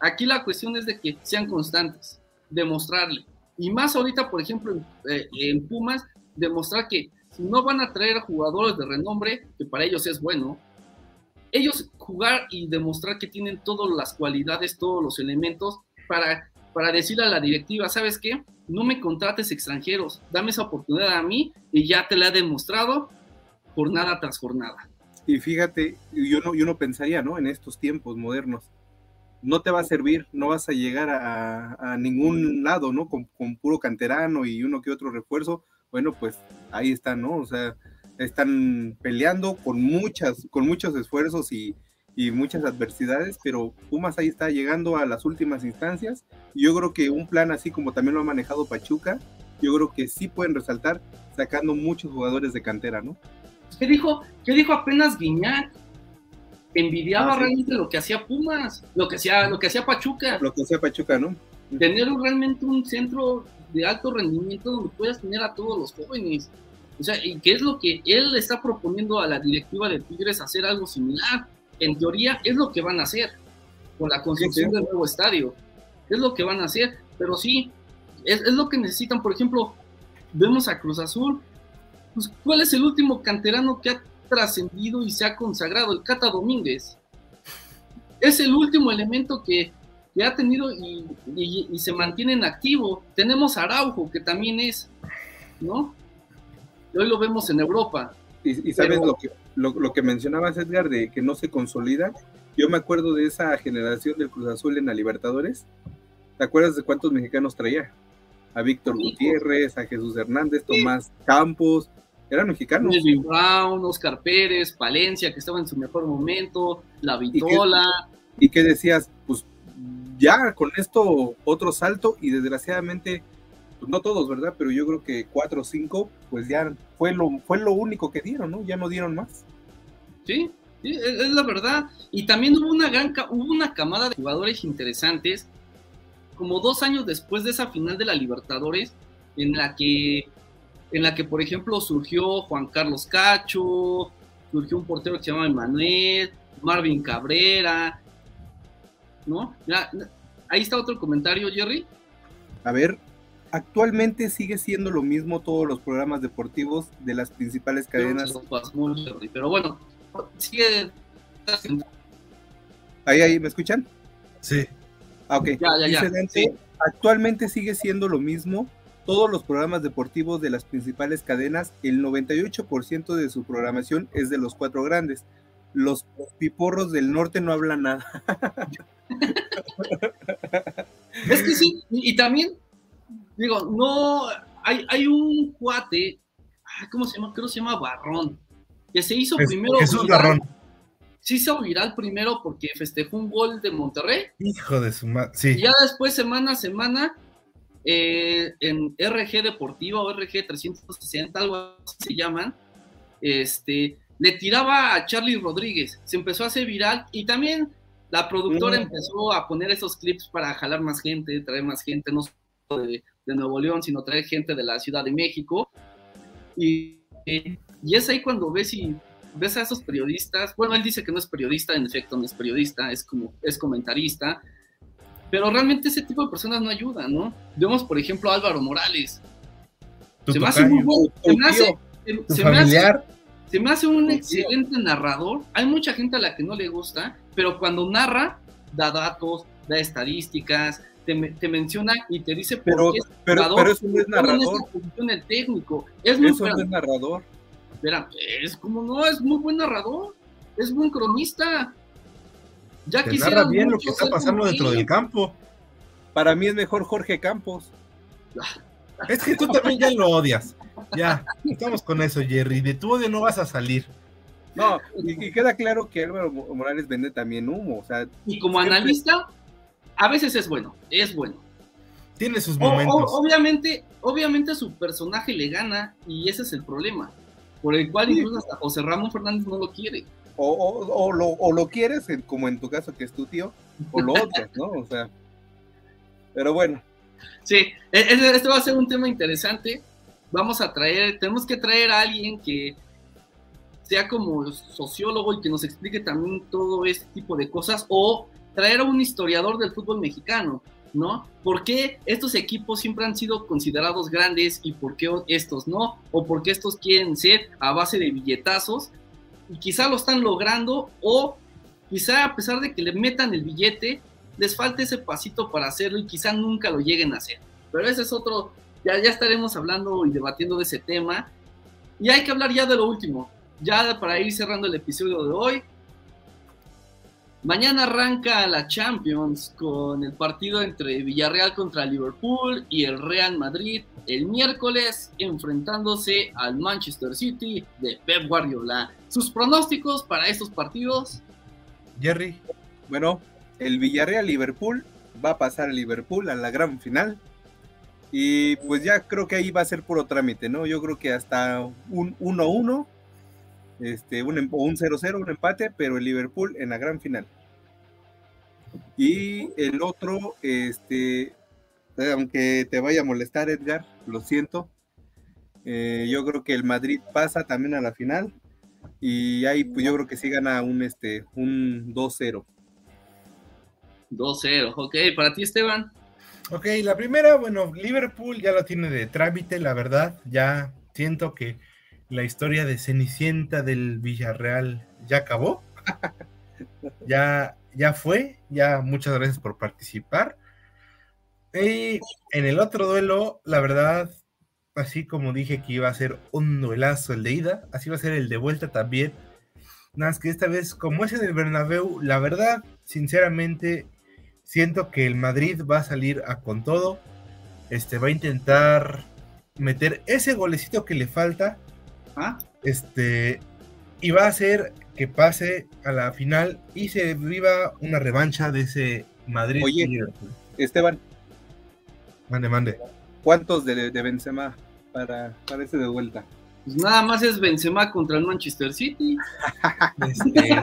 Aquí la cuestión es de que sean constantes, demostrarle. Y más ahorita, por ejemplo, en, eh, en Pumas, demostrar que no van a traer jugadores de renombre, que para ellos es bueno, ellos jugar y demostrar que tienen todas las cualidades, todos los elementos para, para decirle a la directiva, ¿sabes qué? No me contrates extranjeros, dame esa oportunidad a mí y ya te la he demostrado jornada tras jornada. Y fíjate, yo no, yo no pensaría, ¿no? En estos tiempos modernos, no te va a servir, no vas a llegar a, ningún lado, ¿no? Con, puro canterano y uno que otro refuerzo. Bueno, pues ahí está, ¿no? O sea, están peleando con muchas, con muchos esfuerzos y, muchas adversidades, pero Pumas ahí está llegando a las últimas instancias. Yo creo que un plan así como también lo ha manejado Pachuca, yo creo que sí pueden resaltar sacando muchos jugadores de cantera, ¿no? ¿Qué dijo, qué dijo apenas Guiñac? Envidiaba ah, realmente lo que hacía Pumas, lo que hacía, lo que hacía Pachuca. Lo que hacía Pachuca, ¿no? Tener realmente un centro de alto rendimiento donde puedas tener a todos los jóvenes. O sea, ¿y qué es lo que él está proponiendo a la directiva de Tigres hacer algo similar? En teoría es lo que van a hacer con la construcción del nuevo estadio. Es lo que van a hacer, pero sí, es, lo que necesitan. Por ejemplo, vemos a Cruz Azul. Pues, ¿Cuál es el último canterano que ha trascendido y se ha consagrado? El Cata Domínguez. Es el último elemento que, ha tenido y, y, se mantiene en activo. Tenemos a Araujo, que también es, ¿no? hoy lo vemos en Europa. Y, sabes lo, que, lo, que mencionabas, Edgar, de que no se consolida. Yo me acuerdo de esa generación del Cruz Azul en la Libertadores. ¿Te acuerdas de cuántos mexicanos traía? A Víctor Gutiérrez, a Jesús Hernández, Tomás Campos, eran mexicanos. Melvin Brown, Oscar Pérez, Palencia, que estaba en su mejor momento, La Vitola. ¿Y qué, decías? Ya con esto otro salto y desgraciadamente pues, no todos, ¿verdad? Pero yo creo que cuatro o cinco, pues ya fue lo, fue lo único que dieron, ¿no? Ya no dieron más. Sí, es, la verdad. Y también hubo una gran, hubo una camada de jugadores interesantes, como dos años después de esa final de la Libertadores, en la que, en la que por ejemplo surgió Juan Carlos Cacho, surgió un portero que se llama Emanuel, Marvin Cabrera, ¿no? ahí está otro comentario, Jerry. A ver, actualmente sigue siendo lo mismo todos los programas deportivos de las principales cadenas. Pero bueno, sigue. Ahí, ahí, ¿me escuchan? Sí. Ah, ok. Ya, ya, ya. Actualmente sigue siendo lo mismo todos los programas deportivos de las principales cadenas. El 98% de su programación es de los cuatro grandes. Los piporros del norte no hablan nada. es que sí, y también digo, no, hay, hay un cuate, ¿cómo se llama? Creo que se llama Barrón, que se hizo primero. Jesús Barrón. Se hizo viral primero porque festejó un gol de Monterrey. Hijo de su madre, sí. Y ya después, semana a semana, eh, en RG Deportiva o RG 360, algo así se llaman, este, le tiraba a Charlie Rodríguez. Se empezó a hacer viral y también la productora mm. empezó a poner esos clips para jalar más gente, traer más gente, no de, de Nuevo León, sino traer gente de la Ciudad de México. Y, y es ahí cuando ves y ves a esos periodistas, bueno, él dice que no es periodista, en efecto no es periodista, es como es comentarista, pero realmente ese tipo de personas no ayudan, ¿no? Vemos, por ejemplo, a Álvaro Morales. Se me, hace muy se, me hace, se, me hace, se me hace un excelente narrador. Hay mucha gente a la que no le gusta, pero cuando narra, da datos, da estadísticas, te, menciona y te dice por pero, qué es pero, pero eso no es narrador. el técnico. Es muy eso no es narrador. Espera, es como no, es muy buen narrador. Es buen cronista. Ya te narra bien lo que está pasando dentro del campo. Para mí es mejor Jorge Campos. Es que tú también ya lo odias. Ya, estamos con eso, Jerry. De tu odio no vas a salir. No, y, queda claro que Álvaro Morales vende también humo. O sea, y como analista, a veces es bueno, es bueno. Tiene sus momentos. obviamente, obviamente su personaje le gana y ese es el problema. Por el cual incluso hasta José Ramón Fernández no lo quiere. O, lo, o lo, quieres, como en tu caso que es tu tío, o lo odias, ¿no? O sea, pero bueno. Sí, e, este va a ser un tema interesante. Vamos a traer, tenemos que traer a alguien que sea como sociólogo y que nos explique también todo este tipo de cosas, o traer a un historiador del fútbol mexicano, ¿no? ¿Por qué estos equipos siempre han sido considerados grandes y por qué estos no? ¿O por qué estos quieren ser a base de billetazos? Y quizá lo están logrando o quizá a pesar de que le metan el billete, les falta ese pasito para hacerlo y quizá nunca lo lleguen a hacer. Pero ese es otro, ya, ya estaremos hablando y debatiendo de ese tema. Y hay que hablar ya de lo último, ya para ir cerrando el episodio de hoy. Mañana arranca la Champions con el partido entre Villarreal contra Liverpool y el Real Madrid el miércoles enfrentándose al Manchester City de Pep Guardiola. ¿Sus pronósticos para estos partidos? Jerry. Bueno, el Villarreal Liverpool va a pasar a Liverpool a la gran final. Y pues ya creo que ahí va a ser puro trámite, ¿no? Yo creo que hasta un 1-1 este, un, em, un 0-0, un empate, pero el Liverpool en la gran final. Y el otro, este, aunque te vaya a molestar, Edgar, lo siento. Eh, yo creo que el Madrid pasa también a la final. Y ahí, pues yo creo que sí gana un, este, un 2-0. 2-0, ok. Para ti, Esteban. Ok, la primera, bueno, Liverpool ya lo tiene de trámite, la verdad. Ya siento que la historia de Cenicienta del Villarreal ya acabó. ya, ya fue. Ya muchas gracias por participar. Y en el otro duelo, la verdad, así como dije que iba a ser un duelazo el de ida, así va a ser el de vuelta también. Nada más que esta vez, como es en el Bernabéu, la verdad, sinceramente, siento que el Madrid va a salir a con todo. Este va a intentar meter ese golecito que le falta ¿Ah? Este, y va a hacer que pase a la final y se viva una revancha de ese Madrid. Oye, Esteban. Mande, mande. ¿Cuántos de, de Benzema para, para ese de vuelta? Pues nada más es Benzema contra el Manchester City. Este,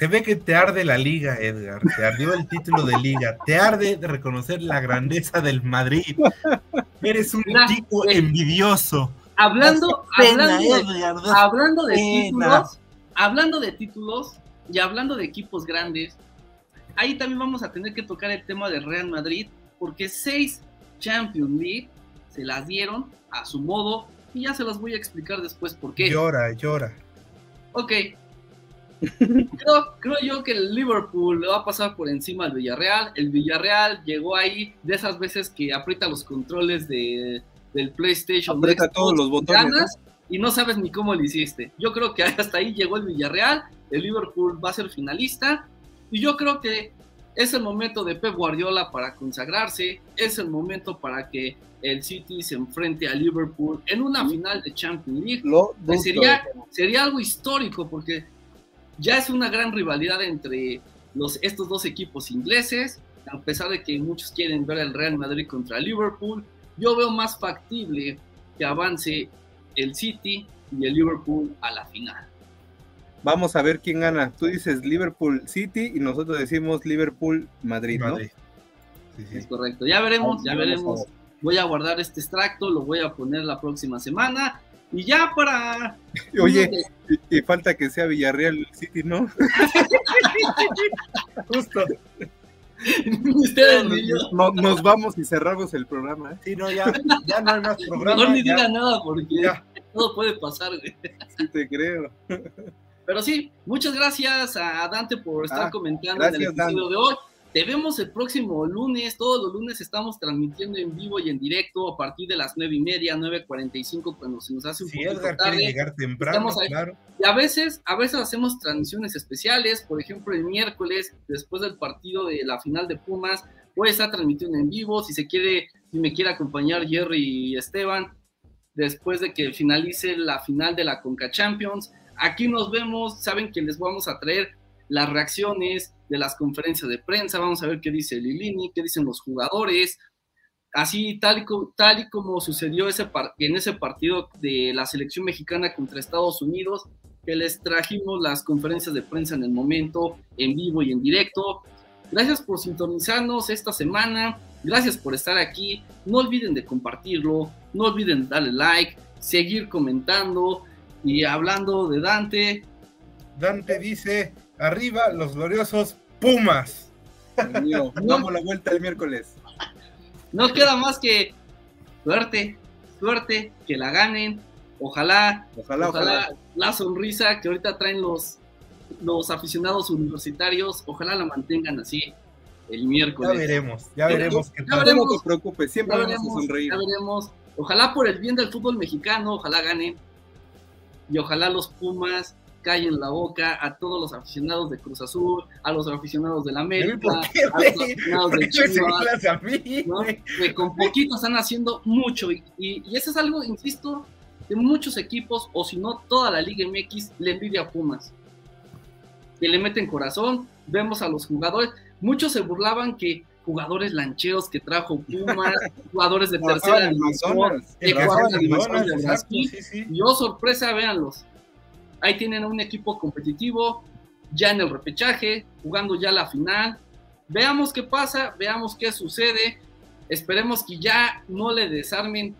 se ve que te arde la liga, Edgar. Te ardió el título de liga. Te arde de reconocer la grandeza del Madrid. Eres un tipo envidioso hablando, hablando, de títulos, hablando de títulos y hablando de equipos grandes, ahí también vamos a tener que tocar el tema de Real Madrid, porque seis Champions League se las dieron a su modo y ya se las voy a explicar después por qué. Llora, llora. Ok. Creo, creo yo que el Liverpool le va a pasar por encima al Villarreal. El Villarreal llegó ahí de esas veces que aprieta los controles de, del PlayStation. Aprieta todos los botones. Y no sabes ni cómo lo hiciste. Yo creo que hasta ahí llegó el Villarreal. El Liverpool va a ser finalista. Y yo creo que es el momento de Pep Guardiola para consagrarse. Es el momento para que el City se enfrente a Liverpool en una final de Champions League. sería, sería algo histórico porque ya es una gran rivalidad entre los, estos dos equipos ingleses. A pesar de que muchos quieren ver el Real Madrid contra Liverpool, yo veo más factible que avance el City y el Liverpool a la final. Vamos a ver quién gana. Tú dices Liverpool City y nosotros decimos Liverpool Madrid, ¿no? Es correcto. Ya veremos, ya veremos. Voy a guardar este extracto, lo voy a poner la próxima semana. Y ya para. Oye, y, falta que sea Villarreal City, ¿no? Justo. nos vamos y cerramos el programa. ¿eh? Sí, no, ya, ya no hay más programa. Mejor ni diga nada porque todo puede pasar. Sí, te creo. Pero sí, muchas gracias a Dante por estar ah, comentando en el episodio de hoy. Te vemos el próximo lunes. Todos los lunes estamos transmitiendo en vivo y en directo a partir de las nueve y media, 9.45, cuando se nos hace un sí, Edgar tarde. quiere llegar temprano, claro. Y a veces, a veces hacemos transmisiones especiales. Por ejemplo, el miércoles, después del partido de la final de Pumas, voy a estar transmitiendo en vivo. Si se quiere, si me quiere acompañar Jerry y Esteban, después de que finalice la final de la Conca Champions. Aquí nos vemos, saben que les vamos a traer las reacciones de las conferencias de prensa, vamos a ver qué dice Lilini, qué dicen los jugadores, así tal y, tal y como sucedió ese en ese partido de la selección mexicana contra Estados Unidos, que les trajimos las conferencias de prensa en el momento, en vivo y en directo. Gracias por sintonizarnos esta semana, gracias por estar aquí, no olviden de compartirlo, no olviden darle like, seguir comentando y hablando de Dante. Dante dice, arriba los gloriosos Pumas. damos la vuelta el miércoles. No queda más que suerte, suerte, que la ganen. Ojalá, ojalá, ojalá, la sonrisa que ahorita traen los, los aficionados universitarios, ojalá la mantengan así el miércoles. Ya veremos, ya veremos. Ya, veremos, no te preocupes, siempre vamos a sonreír. Ya veremos. Ojalá por el bien del fútbol mexicano, ojalá ganen. Y ojalá los Pumas callen la boca a todos los aficionados de Cruz Azul, a los aficionados de la América, a los aficionados de Chivas, que con poquito están haciendo mucho y, y, eso es algo, insisto, de muchos equipos o si no toda la Liga MX le envidia a Pumas, que le meten corazón, vemos a los jugadores, muchos se burlaban que jugadores lancheros que trajo Pumas, jugadores de tercera división, que de Brasil, y oh sorpresa, véanlos, Ahí tienen un equipo competitivo, ya en el repechaje, jugando ya la final. Veamos qué pasa, veamos qué sucede. Esperemos que ya no le desarmen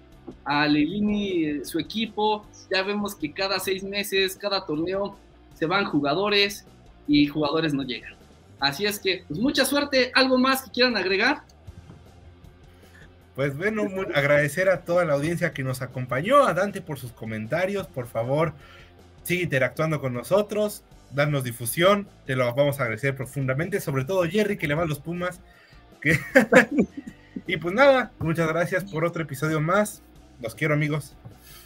a Lelini su equipo. Ya vemos que cada seis meses, cada torneo, se van jugadores y jugadores no llegan. Así es que, pues mucha suerte. ¿Algo más que quieran agregar? Pues bueno, agradecer a toda la audiencia que nos acompañó, a Dante por sus comentarios, por favor, sigue interactuando con nosotros, darnos difusión, te lo vamos a agradecer profundamente, sobre todo Jerry que le va a los Pumas. y pues nada, muchas gracias por otro episodio más. Los quiero amigos.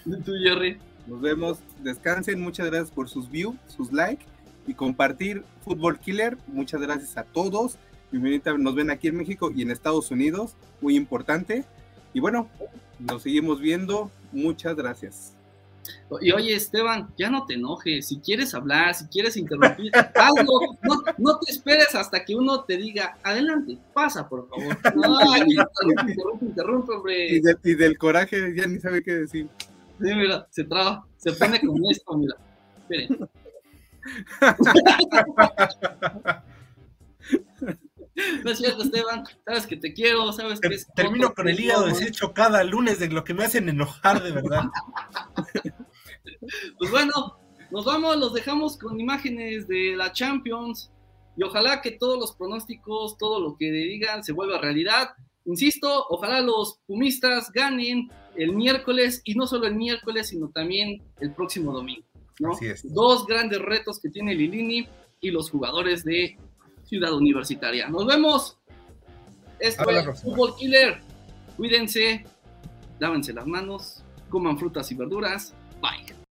Tú Jerry. Nos vemos, descansen, muchas gracias por sus views, sus likes y compartir Fútbol Killer. Muchas gracias a todos. Nos ven aquí en México y en Estados Unidos, muy importante. Y bueno, nos seguimos viendo. Muchas gracias. Y oye, Esteban, ya no te enojes. Si quieres hablar, si quieres interrumpir, hazlo. No, no, te esperes hasta que uno te diga, adelante, pasa, por favor. No, interrumpe, interrumpe, hombre. Y, y, del coraje ya ni sabe qué decir. Sí, mira, se traba, se pone con esto, mira. No es cierto, Esteban. Sabes que te quiero, sabes que es Termino con el hígado deshecho cada lunes de lo que me hacen enojar, de verdad. Pues bueno, nos vamos, los dejamos con imágenes de la Champions y ojalá que todos los pronósticos, todo lo que digan se vuelva realidad. Insisto, ojalá los pumistas ganen el miércoles y no solo el miércoles, sino también el próximo domingo. Dos grandes retos que tiene Lilini y los jugadores de Ciudad Universitaria. Nos vemos. Esto es Fútbol Killer. Cuídense, lávense las manos, coman frutas y verduras. Bye.